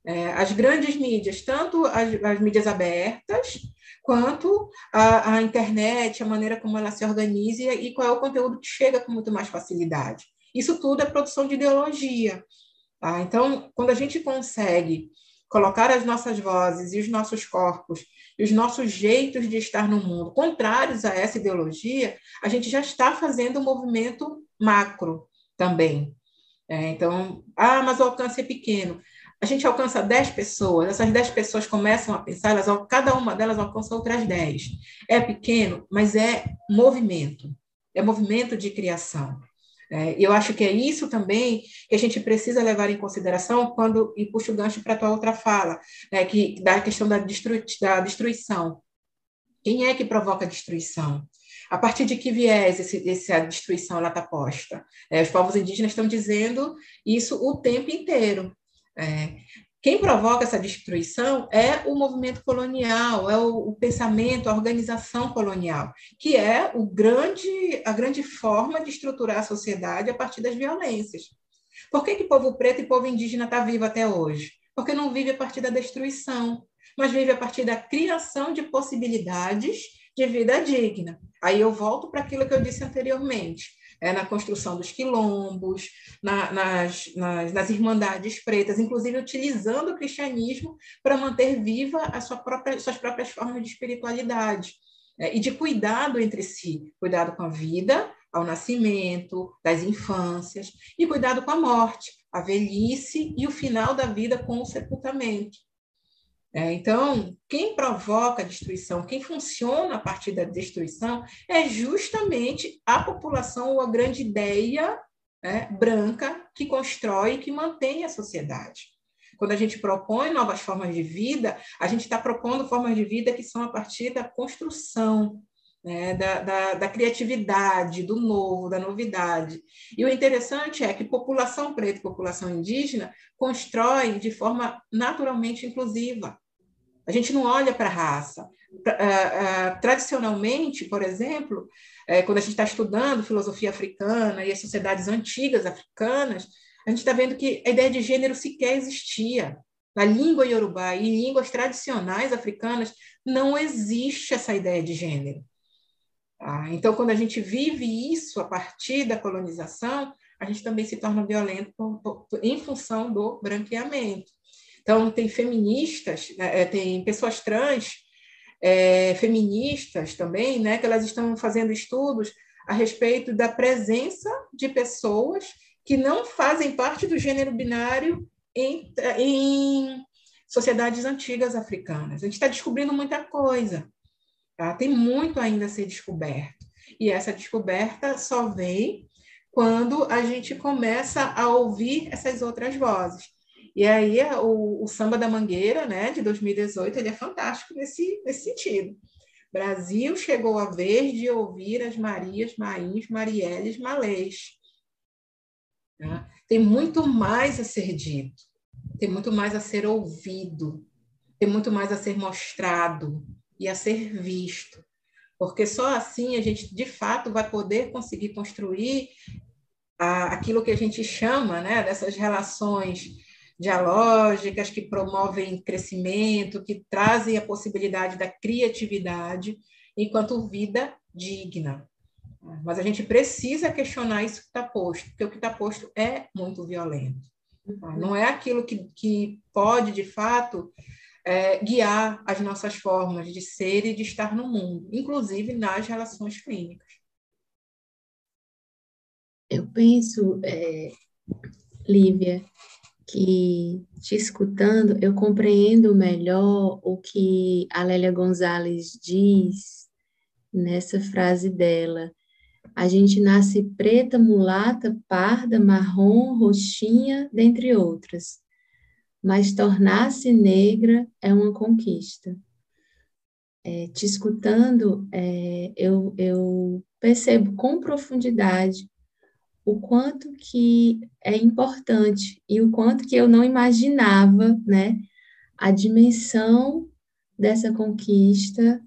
é, as grandes mídias, tanto as, as mídias abertas, quanto a, a, internet, a maneira como ela se organiza e, qual é o conteúdo que chega com muito mais facilidade. Isso tudo é produção de ideologia. Tá? Então, quando a gente consegue colocar as nossas vozes e os nossos corpos e os nossos jeitos de estar no mundo contrários a essa ideologia, a gente já está fazendo um movimento macro também. É, então, ah, mas o alcance é pequeno a gente alcança 10 pessoas, essas 10 pessoas começam a pensar, elas, cada uma delas alcança outras 10. É pequeno, mas é movimento, é movimento de criação. É, eu acho que é isso também que a gente precisa levar em consideração quando, e puxo o gancho para a tua outra fala, né, que, da questão da, da destruição. Quem é que provoca a destruição? A partir de que viés esse, essa destruição está posta? É, os povos indígenas estão dizendo isso o tempo inteiro. É, quem provoca essa destruição é o movimento colonial, é o, o, pensamento, a organização colonial, que é o grande, a grande forma de estruturar a sociedade a partir das violências. Por que, que povo preto e povo indígena está vivo até hoje? Porque não vive a partir da destruição, mas vive a partir da criação de possibilidades de vida digna. Aí eu volto para aquilo que eu disse anteriormente é, na construção dos quilombos, na, nas, nas, nas, irmandades pretas, inclusive utilizando o cristianismo para manter viva as sua própria, suas próprias formas de espiritualidade é, e de cuidado entre si, cuidado com a vida, ao nascimento, das infâncias, e cuidado com a morte, a velhice e o final da vida com o sepultamento. É, então, quem provoca a destruição, quem funciona a partir da destruição, é justamente a população ou a grande ideia né, branca que constrói e que mantém a sociedade. Quando a gente propõe novas formas de vida, a gente está propondo formas de vida que são a partir da construção, né, da, da, da, criatividade, do novo, da novidade. E o interessante é que população preta e população indígena constroem de forma naturalmente inclusiva. A gente não olha para a raça. Tradicionalmente, por exemplo, é, quando a gente está estudando filosofia africana e as sociedades antigas africanas, a gente está vendo que a ideia de gênero sequer existia. Na língua iorubá e em línguas tradicionais africanas, não existe essa ideia de gênero. Ah, então, quando a gente vive isso a partir da colonização, a gente também se torna violento em função do branqueamento. Então, tem feministas, né, é, tem pessoas trans, é, feministas também, né, que elas estão fazendo estudos a respeito da presença de pessoas que não fazem parte do gênero binário em, em sociedades antigas africanas. A gente está descobrindo muita coisa. Tá? Tem muito ainda a ser descoberto. E essa descoberta só vem quando a gente começa a ouvir essas outras vozes. E aí o, o Samba da Mangueira, né, de 2018, ele é fantástico nesse, nesse sentido. Brasil chegou a vez de ouvir as Marias, Maís, Marielles, Malês. Tá? Tem muito mais a ser dito, tem muito mais a ser ouvido, tem muito mais a ser mostrado e a ser visto. Porque só assim a gente, de fato, vai poder conseguir construir a, aquilo que a gente chama né, dessas relações dialógicas que promovem crescimento, que trazem a possibilidade da criatividade enquanto vida digna. Mas a gente precisa questionar isso que está posto, porque o que está posto é muito violento. Uhum. Não é aquilo que, que pode, de fato, é, guiar as nossas formas de ser e de estar no mundo, inclusive nas relações clínicas. Eu penso, é, Lívia, que te escutando, eu compreendo melhor o que a Lélia Gonzalez diz nessa frase dela, a gente nasce preta, mulata, parda, marrom, roxinha, dentre outras. Mas tornar-se negra é uma conquista. É, te escutando, é, eu, eu percebo com profundidade o quanto que é importante e o quanto que eu não imaginava, né, a dimensão dessa conquista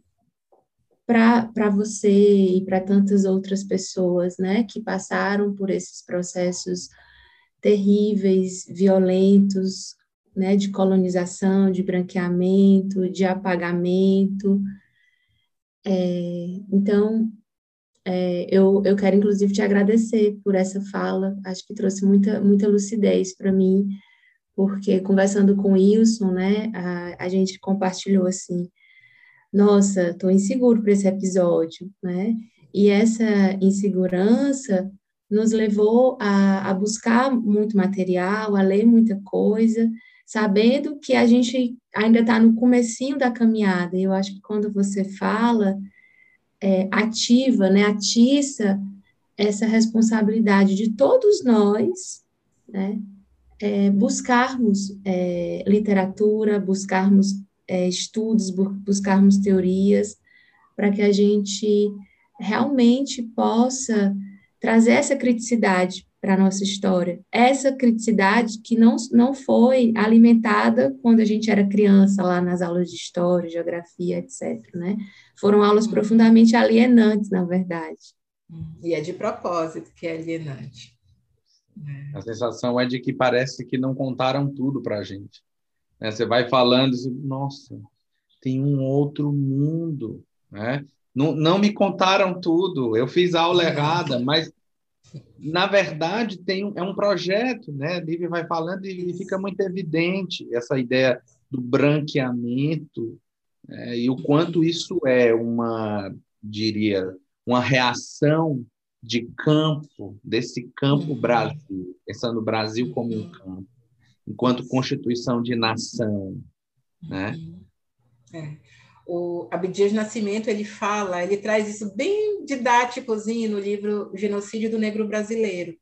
para você e para tantas outras pessoas, né, que passaram por esses processos terríveis, violentos, né, de colonização, de branqueamento, de apagamento. É, então, é, eu, eu quero inclusive te agradecer por essa fala, acho que trouxe muita, muita lucidez para mim, porque conversando com o Wilson, né, a, a gente compartilhou assim, nossa, estou inseguro para esse episódio, né? E essa insegurança nos levou a, a buscar muito material, a ler muita coisa, sabendo que a gente ainda está no comecinho da caminhada. E eu acho que quando você fala, é, ativa, né, atiça essa responsabilidade de todos nós, né, é, buscarmos é, literatura, buscarmos é, estudos, buscarmos teorias, para que a gente realmente possa trazer essa criticidade para a nossa história. Essa criticidade que não, não foi alimentada quando a gente era criança, lá nas aulas de história, geografia, etc. Né? Foram aulas uhum. profundamente alienantes, na verdade. E é de propósito que é alienante. A sensação é de que parece que não contaram tudo para a gente. Né? Você vai falando, e, nossa, tem um outro mundo, né? Não, não me contaram tudo, eu fiz aula errada, mas na verdade tem é um projeto, né? Lívia vai falando e fica muito evidente essa ideia do branqueamento né? e o quanto isso é uma, diria, uma reação de campo desse campo Brasil, pensando o Brasil como um campo enquanto constituição de nação, né? É. O Abdias Nascimento ele fala, ele traz isso bem didáticozinho no livro Genocídio do Negro Brasileiro.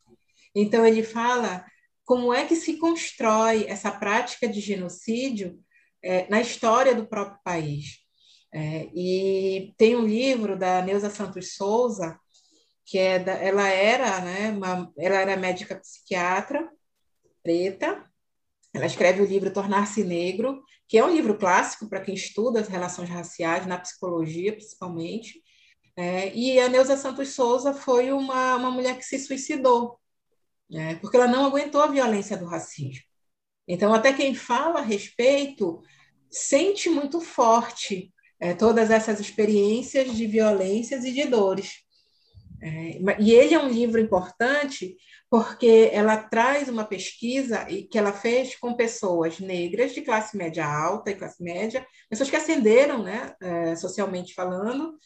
Então ele fala como é que se constrói essa prática de genocídio é, na história do próprio país. É, e tem um livro da Neuza Santos Souza que é da, ela era, né, uma, ela era médica psiquiatra preta ela escreve o livro Tornar-se Negro, que é um livro clássico para quem estuda as relações raciais, na psicologia principalmente. É, e a Neuza Santos Souza foi uma, uma mulher que se suicidou. né? porque ela não aguentou a violência do racismo. Então, até quem fala a respeito sente muito forte é, todas essas experiências de violências e de dores. É, e ele é um livro importante porque ela traz uma pesquisa que ela fez com pessoas negras de classe média alta e classe média, pessoas que ascenderam, né, é, socialmente falando,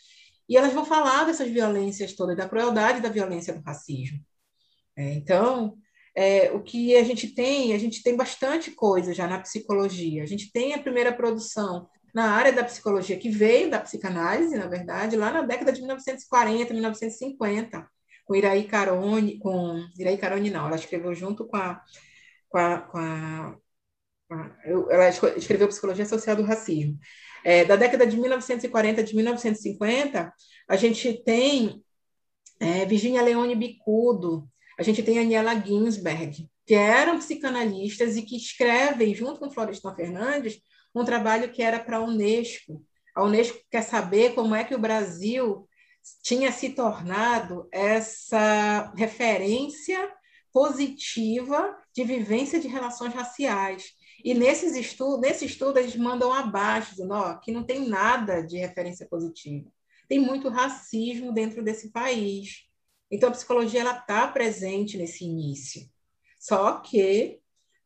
e elas vão falar dessas violências todas, da crueldade da violência do racismo. É, então, é, o que a gente tem, a gente tem bastante coisa já na psicologia. A gente tem a primeira produção na área da psicologia, que veio da psicanálise, na verdade, lá na década de 1940, 1950, com Iraí Carone, com Iraí Carone não, ela escreveu junto com a, com a, com a, ela escreveu Psicologia Social do Racismo. É, da década de 1940 de 1950, a gente tem é, Virginia Leone Bicudo, a gente tem Aniela Ginsberg, que eram psicanalistas e que escrevem, junto com Florestan Fernandes, um trabalho que era para a Unesco. A Unesco quer saber como é que o Brasil tinha se tornado essa referência positiva de vivência de relações raciais. E nesses estudos, nesse estudo, eles mandam abaixo, dizendo ó, que não tem nada de referência positiva. Tem muito racismo dentro desse país. Então, a psicologia está presente nesse início. Só que,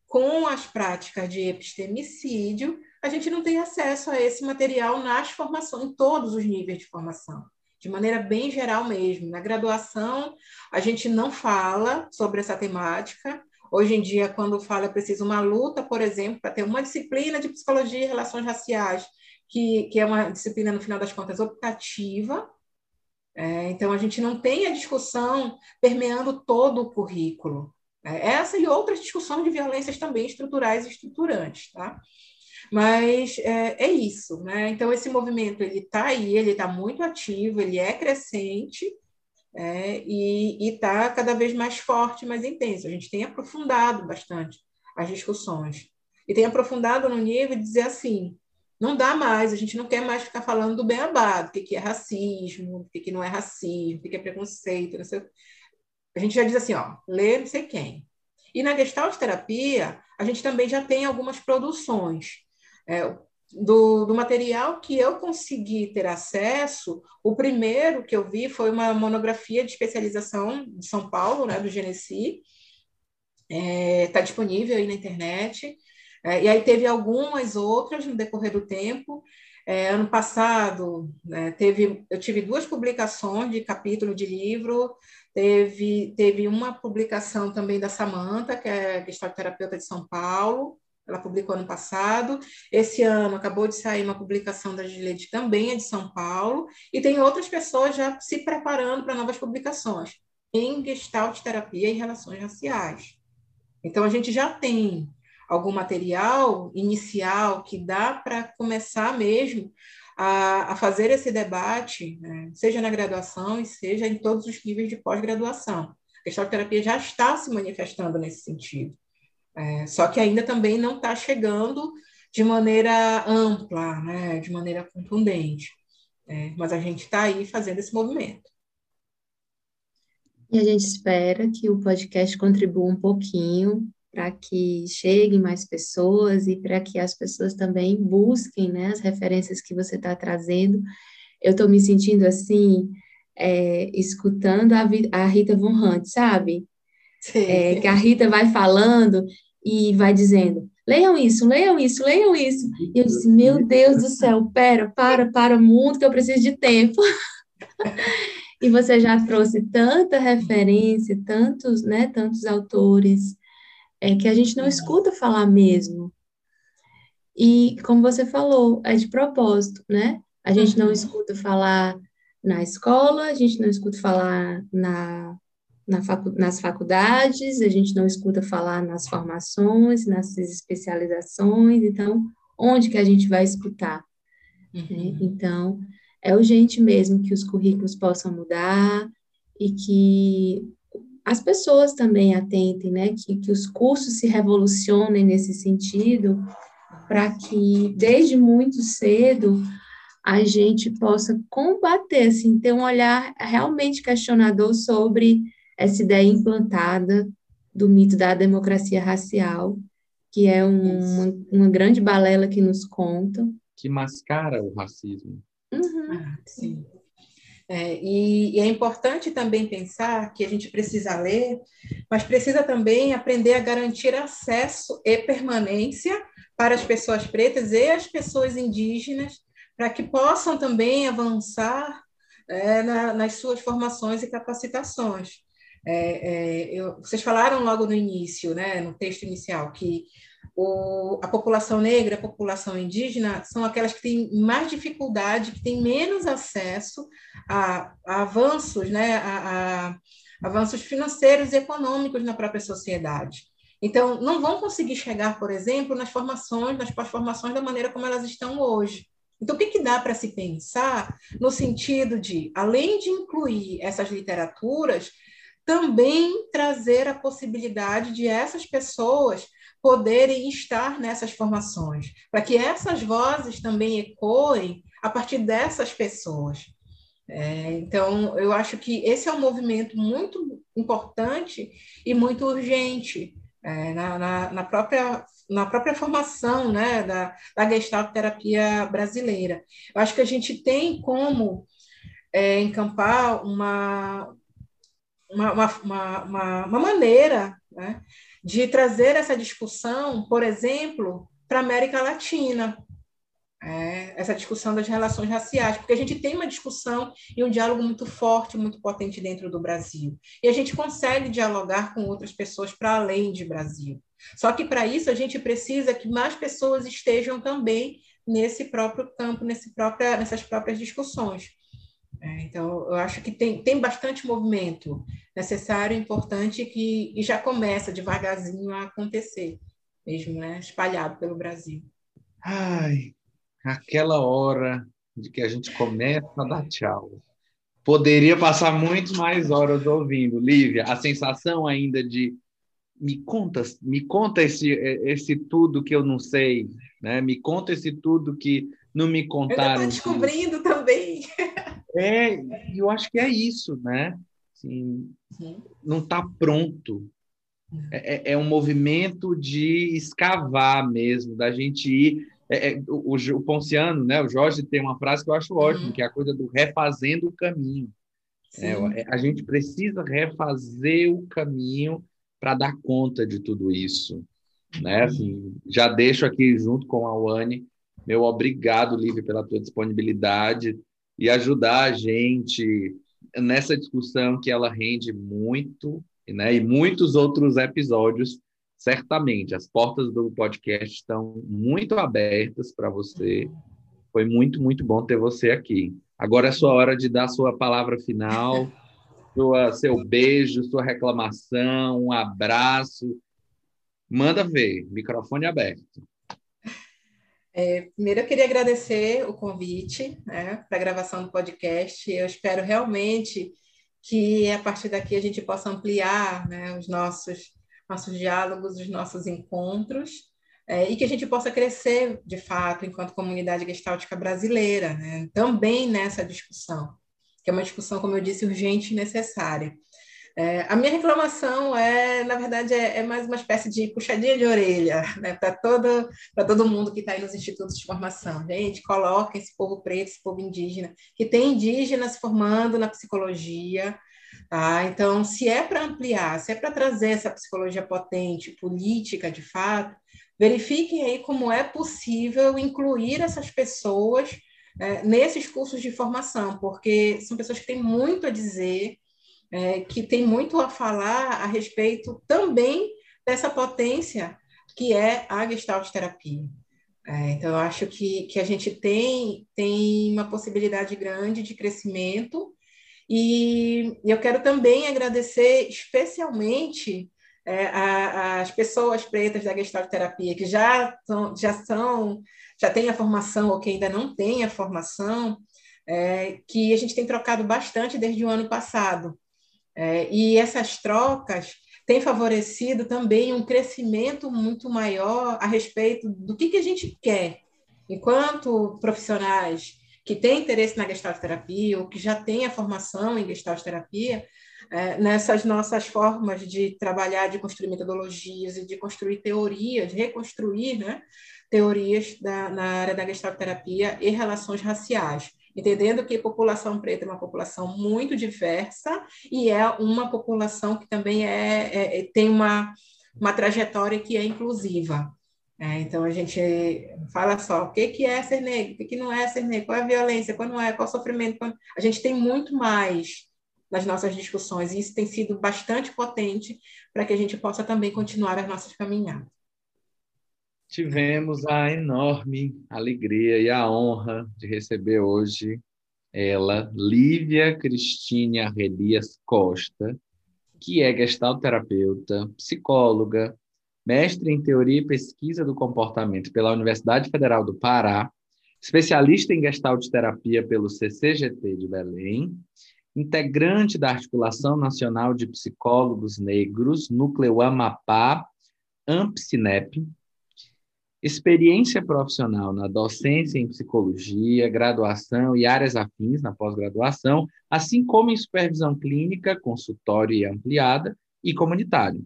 com as práticas de epistemicídio, a gente não tem acesso a esse material nas formações, em todos os níveis de formação, de maneira bem geral mesmo. Na graduação, a gente não fala sobre essa temática. Hoje em dia, quando fala, é preciso uma luta, por exemplo, para ter uma disciplina de psicologia e relações raciais, que, que é uma disciplina, no final das contas, optativa. É, então, a gente não tem a discussão permeando todo o currículo. É, essa e outras discussões de violências também estruturais e estruturantes, tá? Mas é, é isso, né? Então esse movimento ele está aí, ele está muito ativo, ele é crescente é, e está cada vez mais forte, mais intenso. A gente tem aprofundado bastante as discussões e tem aprofundado no nível de dizer assim, não dá mais, a gente não quer mais ficar falando do bem abado, o que, que é racismo, o que, que não é racismo, o que, que é preconceito, A gente já diz assim, ó, lê não sei quem. E na gestalt terapia, a gente também já tem algumas produções é, do, do, material que eu consegui ter acesso, o primeiro que eu vi foi uma monografia de especialização de São Paulo, né, do Genesi, está é, tá disponível aí na internet, é, e aí teve algumas outras no decorrer do tempo. É, ano passado, né, teve, eu tive duas publicações de capítulo de livro, teve, teve uma publicação também da Samanta, que é terapeuta de São Paulo, ela publicou ano passado. Esse ano acabou de sair uma publicação da Gilede, também é de São Paulo, e tem outras pessoas já se preparando para novas publicações em Gestalt Terapia e Relações Raciais. Então, a gente já tem algum material inicial que dá para começar mesmo a, a, fazer esse debate, né? seja na graduação e seja em todos os níveis de pós-graduação. A Gestalt Terapia já está se manifestando nesse sentido. É, só que ainda também não está chegando de maneira ampla, né, de maneira contundente. É, mas a gente está aí fazendo esse movimento. E a gente espera que o podcast contribua um pouquinho para que cheguem mais pessoas e para que as pessoas também busquem né, as referências que você está trazendo. Eu estou me sentindo assim, é, escutando a, a, Rita Von Hunt, sabe? É, que a Rita vai falando e vai dizendo: leiam isso, leiam isso, leiam isso. E eu disse: meu Deus do céu, pera, para, para, muito que eu preciso de tempo. e você já trouxe tanta referência, tantos, né, tantos autores, é, que a gente não escuta falar mesmo. E, como você falou, é de propósito, né? A gente não escuta falar na escola, a gente não escuta falar na na facu nas faculdades, a gente não escuta falar nas formações, nas especializações, então, onde que a gente vai escutar? Né? Uhum. Né? Então, é urgente mesmo que os currículos possam mudar e que as pessoas também atentem, né, que, que os cursos se revolucionem nesse sentido, para que desde muito cedo a gente possa combater, assim, ter um olhar realmente questionador sobre essa ideia implantada do mito da democracia racial, que é um, uma, uma, grande balela que nos contam. Que mascara o racismo. Uhum. Ah, sim. É, e, e, é importante também pensar que a gente precisa ler, mas precisa também aprender a garantir acesso e permanência para as pessoas pretas e as pessoas indígenas, para que possam também avançar é, na, nas suas formações e capacitações. É, é eu, vocês falaram logo no início, né, no texto inicial, que o, a população negra, a população indígena são aquelas que têm mais dificuldade, que têm menos acesso a, a avanços, né, a, a, avanços financeiros e econômicos na própria sociedade. Então, não vão conseguir chegar, por exemplo, nas formações, nas pós-formações da maneira como elas estão hoje. Então, o que, que dá para se pensar no sentido de, além de incluir essas literaturas, também trazer a possibilidade de essas pessoas poderem estar nessas formações, para que essas vozes também ecoem a partir dessas pessoas. É, então, eu acho que esse é um movimento muito importante e muito urgente é, na, na, na, própria, na própria formação né, da, da Gestalt terapia brasileira. Eu acho que a gente tem como é, encampar uma, uma, uma, uma, uma maneira né, de trazer essa discussão, por exemplo, para a América Latina, é, essa discussão das relações raciais, porque a gente tem uma discussão e um diálogo muito forte, muito potente dentro do Brasil. E a gente consegue dialogar com outras pessoas para além de Brasil. Só que para isso a gente precisa que mais pessoas estejam também nesse próprio campo, nesse própria, nessas próprias discussões. É, então, eu acho que tem, tem bastante movimento necessário, importante, que e já começa devagarzinho a acontecer, mesmo, né? espalhado pelo Brasil. Ai, aquela hora de que a gente começa a dar tchau. Poderia passar muito mais horas ouvindo, Lívia. A sensação ainda de me conta, me conta esse, esse tudo que eu não sei, né? Me conta esse tudo que não me contaram. Eu estou descobrindo também. É, eu acho que é isso, né? Assim, não está pronto. É, é, é, um movimento de escavar mesmo, da gente ir. É, é, o, o, Ponciano, né, o Jorge tem uma frase que eu acho ótima, uhum. que é a coisa do refazendo o caminho. É, é, a gente precisa refazer o caminho para dar conta de tudo isso. Né? Uhum. Assim, já deixo aqui junto com a Wani meu obrigado, Lívia, pela tua disponibilidade e ajudar a gente nessa discussão que ela rende muito, né? E muitos outros episódios, certamente. As portas do podcast estão muito abertas para você. Foi muito, muito bom ter você aqui. Agora é sua hora de dar sua palavra final, sua, seu beijo, sua reclamação, um abraço. Manda ver, microfone aberto. É, primeiro, eu queria agradecer o convite né, para a gravação do podcast. Eu espero realmente que a partir daqui a gente possa ampliar né, os nossos, nossos diálogos, os nossos encontros, é, e que a gente possa crescer, de fato, enquanto comunidade gestáltica brasileira, né, também nessa discussão, que é uma discussão, como eu disse, urgente e necessária. É, a minha reclamação é, na verdade, é, é, mais uma espécie de puxadinha de orelha né, para todo, todo mundo que está aí nos institutos de formação. Gente, coloca esse povo preto, esse povo indígena, que tem indígenas formando na psicologia. Tá? Então, se é para ampliar, se é para trazer essa psicologia potente, política, de fato, verifiquem aí como é possível incluir essas pessoas é, nesses cursos de formação, porque são pessoas que têm muito a dizer, é, que tem muito a falar a respeito também dessa potência que é a Gestalt terapia. É, então, eu acho que, que a gente tem, tem uma possibilidade grande de crescimento e eu quero também agradecer especialmente é, as pessoas pretas da Gestalt terapia que já, já são, já têm a formação ou que ainda não têm a formação, é, que a gente tem trocado bastante desde o ano passado. É, e essas trocas têm favorecido também um crescimento muito maior a respeito do que, que a gente quer, enquanto profissionais que tem interesse na gestalt terapia ou que já tem a formação em gestalt terapia, é, nessas nossas formas de trabalhar, de construir metodologias e de construir teorias, reconstruir né, teorias da, na área da gestalt terapia e relações raciais entendendo que a população preta é uma população muito diversa e é uma população que também é, é, é tem uma, uma trajetória que é inclusiva. É, então, a gente fala só o que, que é ser negro, o que, que não é ser negro, qual é a violência, qual não é, qual é o sofrimento. Qual... A gente tem muito mais nas nossas discussões, e isso tem sido bastante potente para que a gente possa também continuar as nossas caminhadas. Tivemos a enorme alegria e a honra de receber hoje ela, Lívia Cristine Arrelias Costa, que é gestalterapeuta, psicóloga, mestre em teoria e pesquisa do comportamento pela Universidade Federal do Pará, especialista em gestalt terapia pelo CCGT de Belém, integrante da Articulação Nacional de Psicólogos Negros, Núcleo Amapá, AMPSINEP, experiência profissional na docência em psicologia, graduação e áreas afins na pós-graduação, assim como em supervisão clínica, consultório e ampliada e comunitário.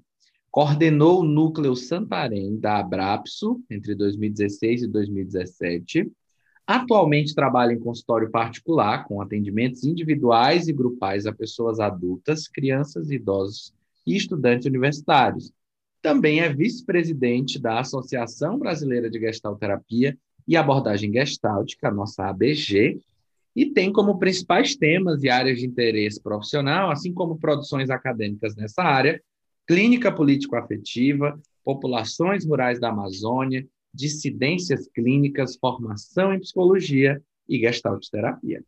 Coordenou o núcleo Santarém da Abrapso entre 2016 e 2017. Atualmente trabalha em consultório particular, com atendimentos individuais e grupais a pessoas adultas, crianças, idosos e estudantes universitários também é vice-presidente da Associação Brasileira de Gestalterapia e Abordagem Gestáltica, a nossa ABG, e tem como principais temas e áreas de interesse profissional, assim como produções acadêmicas nessa área, clínica político-afetiva, populações rurais da Amazônia, dissidências clínicas, formação em psicologia e gestalterapia.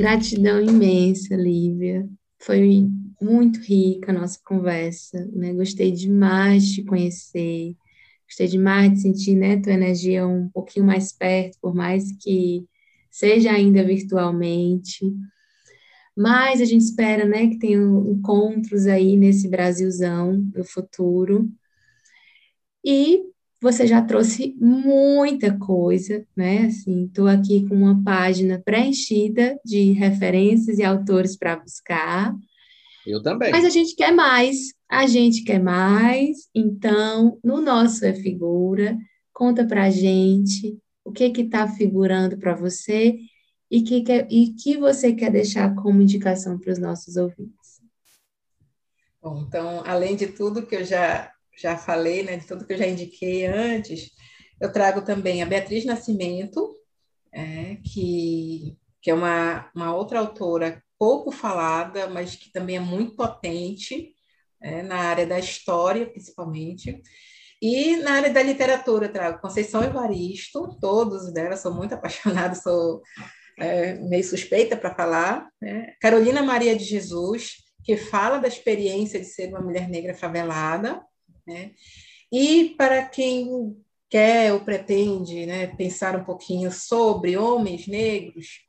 Gratidão imensa, Lívia. Foi muito rica a nossa conversa, né? Gostei demais de te conhecer, gostei demais de sentir, né, tua energia um pouquinho mais perto, por mais que seja ainda virtualmente. Mas a gente espera, né, que tenha encontros aí nesse Brasilzão do futuro. E você já trouxe muita coisa, né? Assim, estou aqui com uma página preenchida de referências e autores para buscar. Eu também. Mas a gente quer mais, a gente quer mais. Então, no nosso é figura, conta para a gente o que que está figurando para você e que quer, e que você quer deixar como indicação para os nossos ouvintes. Bom, então, além de tudo que eu já já falei, né, de tudo que eu já indiquei antes, eu trago também a Beatriz Nascimento, é, que, que é uma, uma outra autora pouco falada, mas que também é muito potente é, na área da história, principalmente. E na área da literatura, eu trago Conceição Evaristo, todos delas, sou muito apaixonada, sou é, meio suspeita para falar. Né? Carolina Maria de Jesus, que fala da experiência de ser uma mulher negra favelada, né? E para quem quer ou pretende né, pensar um pouquinho sobre homens negros,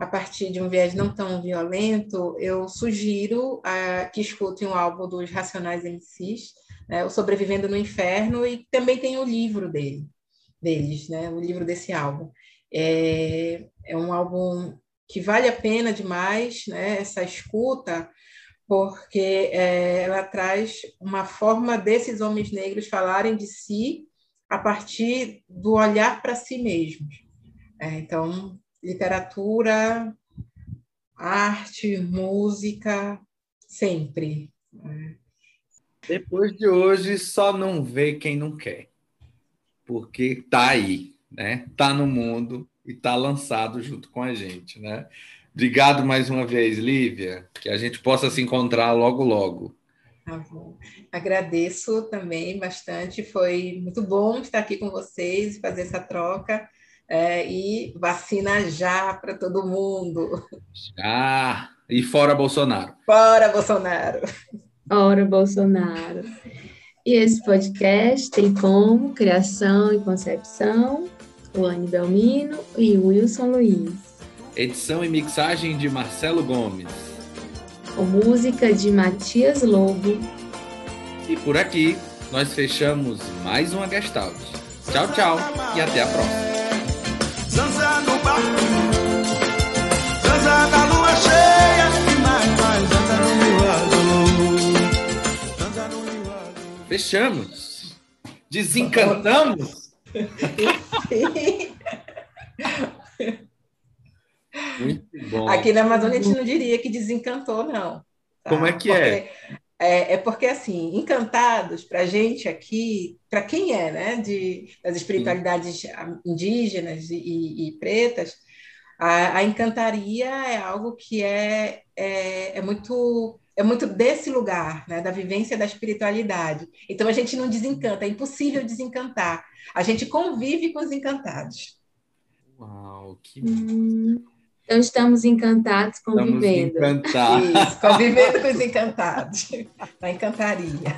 a partir de um viés não tão violento, eu sugiro uh, que escutem um álbum dos Racionais MCs, né, o Sobrevivendo no Inferno, e também tem o livro dele, deles, né, o livro desse álbum. É, é um álbum que vale a pena demais, né, essa escuta, porque é, ela traz uma forma desses homens negros falarem de si a partir do olhar para si mesmos. É, então, literatura, arte, música, sempre. É. Depois de hoje, só não vê quem não quer, porque tá aí, né? Tá no mundo e tá lançado junto com a gente, né? Obrigado mais uma vez, Lívia. Que a gente possa se encontrar logo, logo. Tá bom. Agradeço também bastante. Foi muito bom estar aqui com vocês, fazer essa troca. É, e vacina já para todo mundo. Já! E fora Bolsonaro. Fora Bolsonaro. Fora Bolsonaro. E esse podcast tem como criação e concepção o Anne Belmino e o Wilson Luiz. Edição e mixagem de Marcelo Gomes. com música de Matias Lobo. E por aqui nós fechamos mais uma Gestalt. Tchau, tchau e até a próxima. Zanza no barco, zanza na lua cheia, mais, mais, zanza no rio azul, zanza no rio azul. Fechamos. Desencantamos. Muito bom. Aqui na Amazônia a gente não diria que desencantou, não. tá? Como é que é? Porque- é? É porque, assim, encantados, para a gente aqui, para quem é, né, de, das espiritualidades indígenas e, e- e pretas, a, a encantaria é algo que é, é, é muito é muito desse lugar, né, da vivência da espiritualidade. Então a gente não desencanta, é impossível desencantar. A gente convive com os encantados. Uau, que Hum, Então estamos encantados Estamos convivendo. encantados. Isso, convivendo com os encantados. Na encantaria.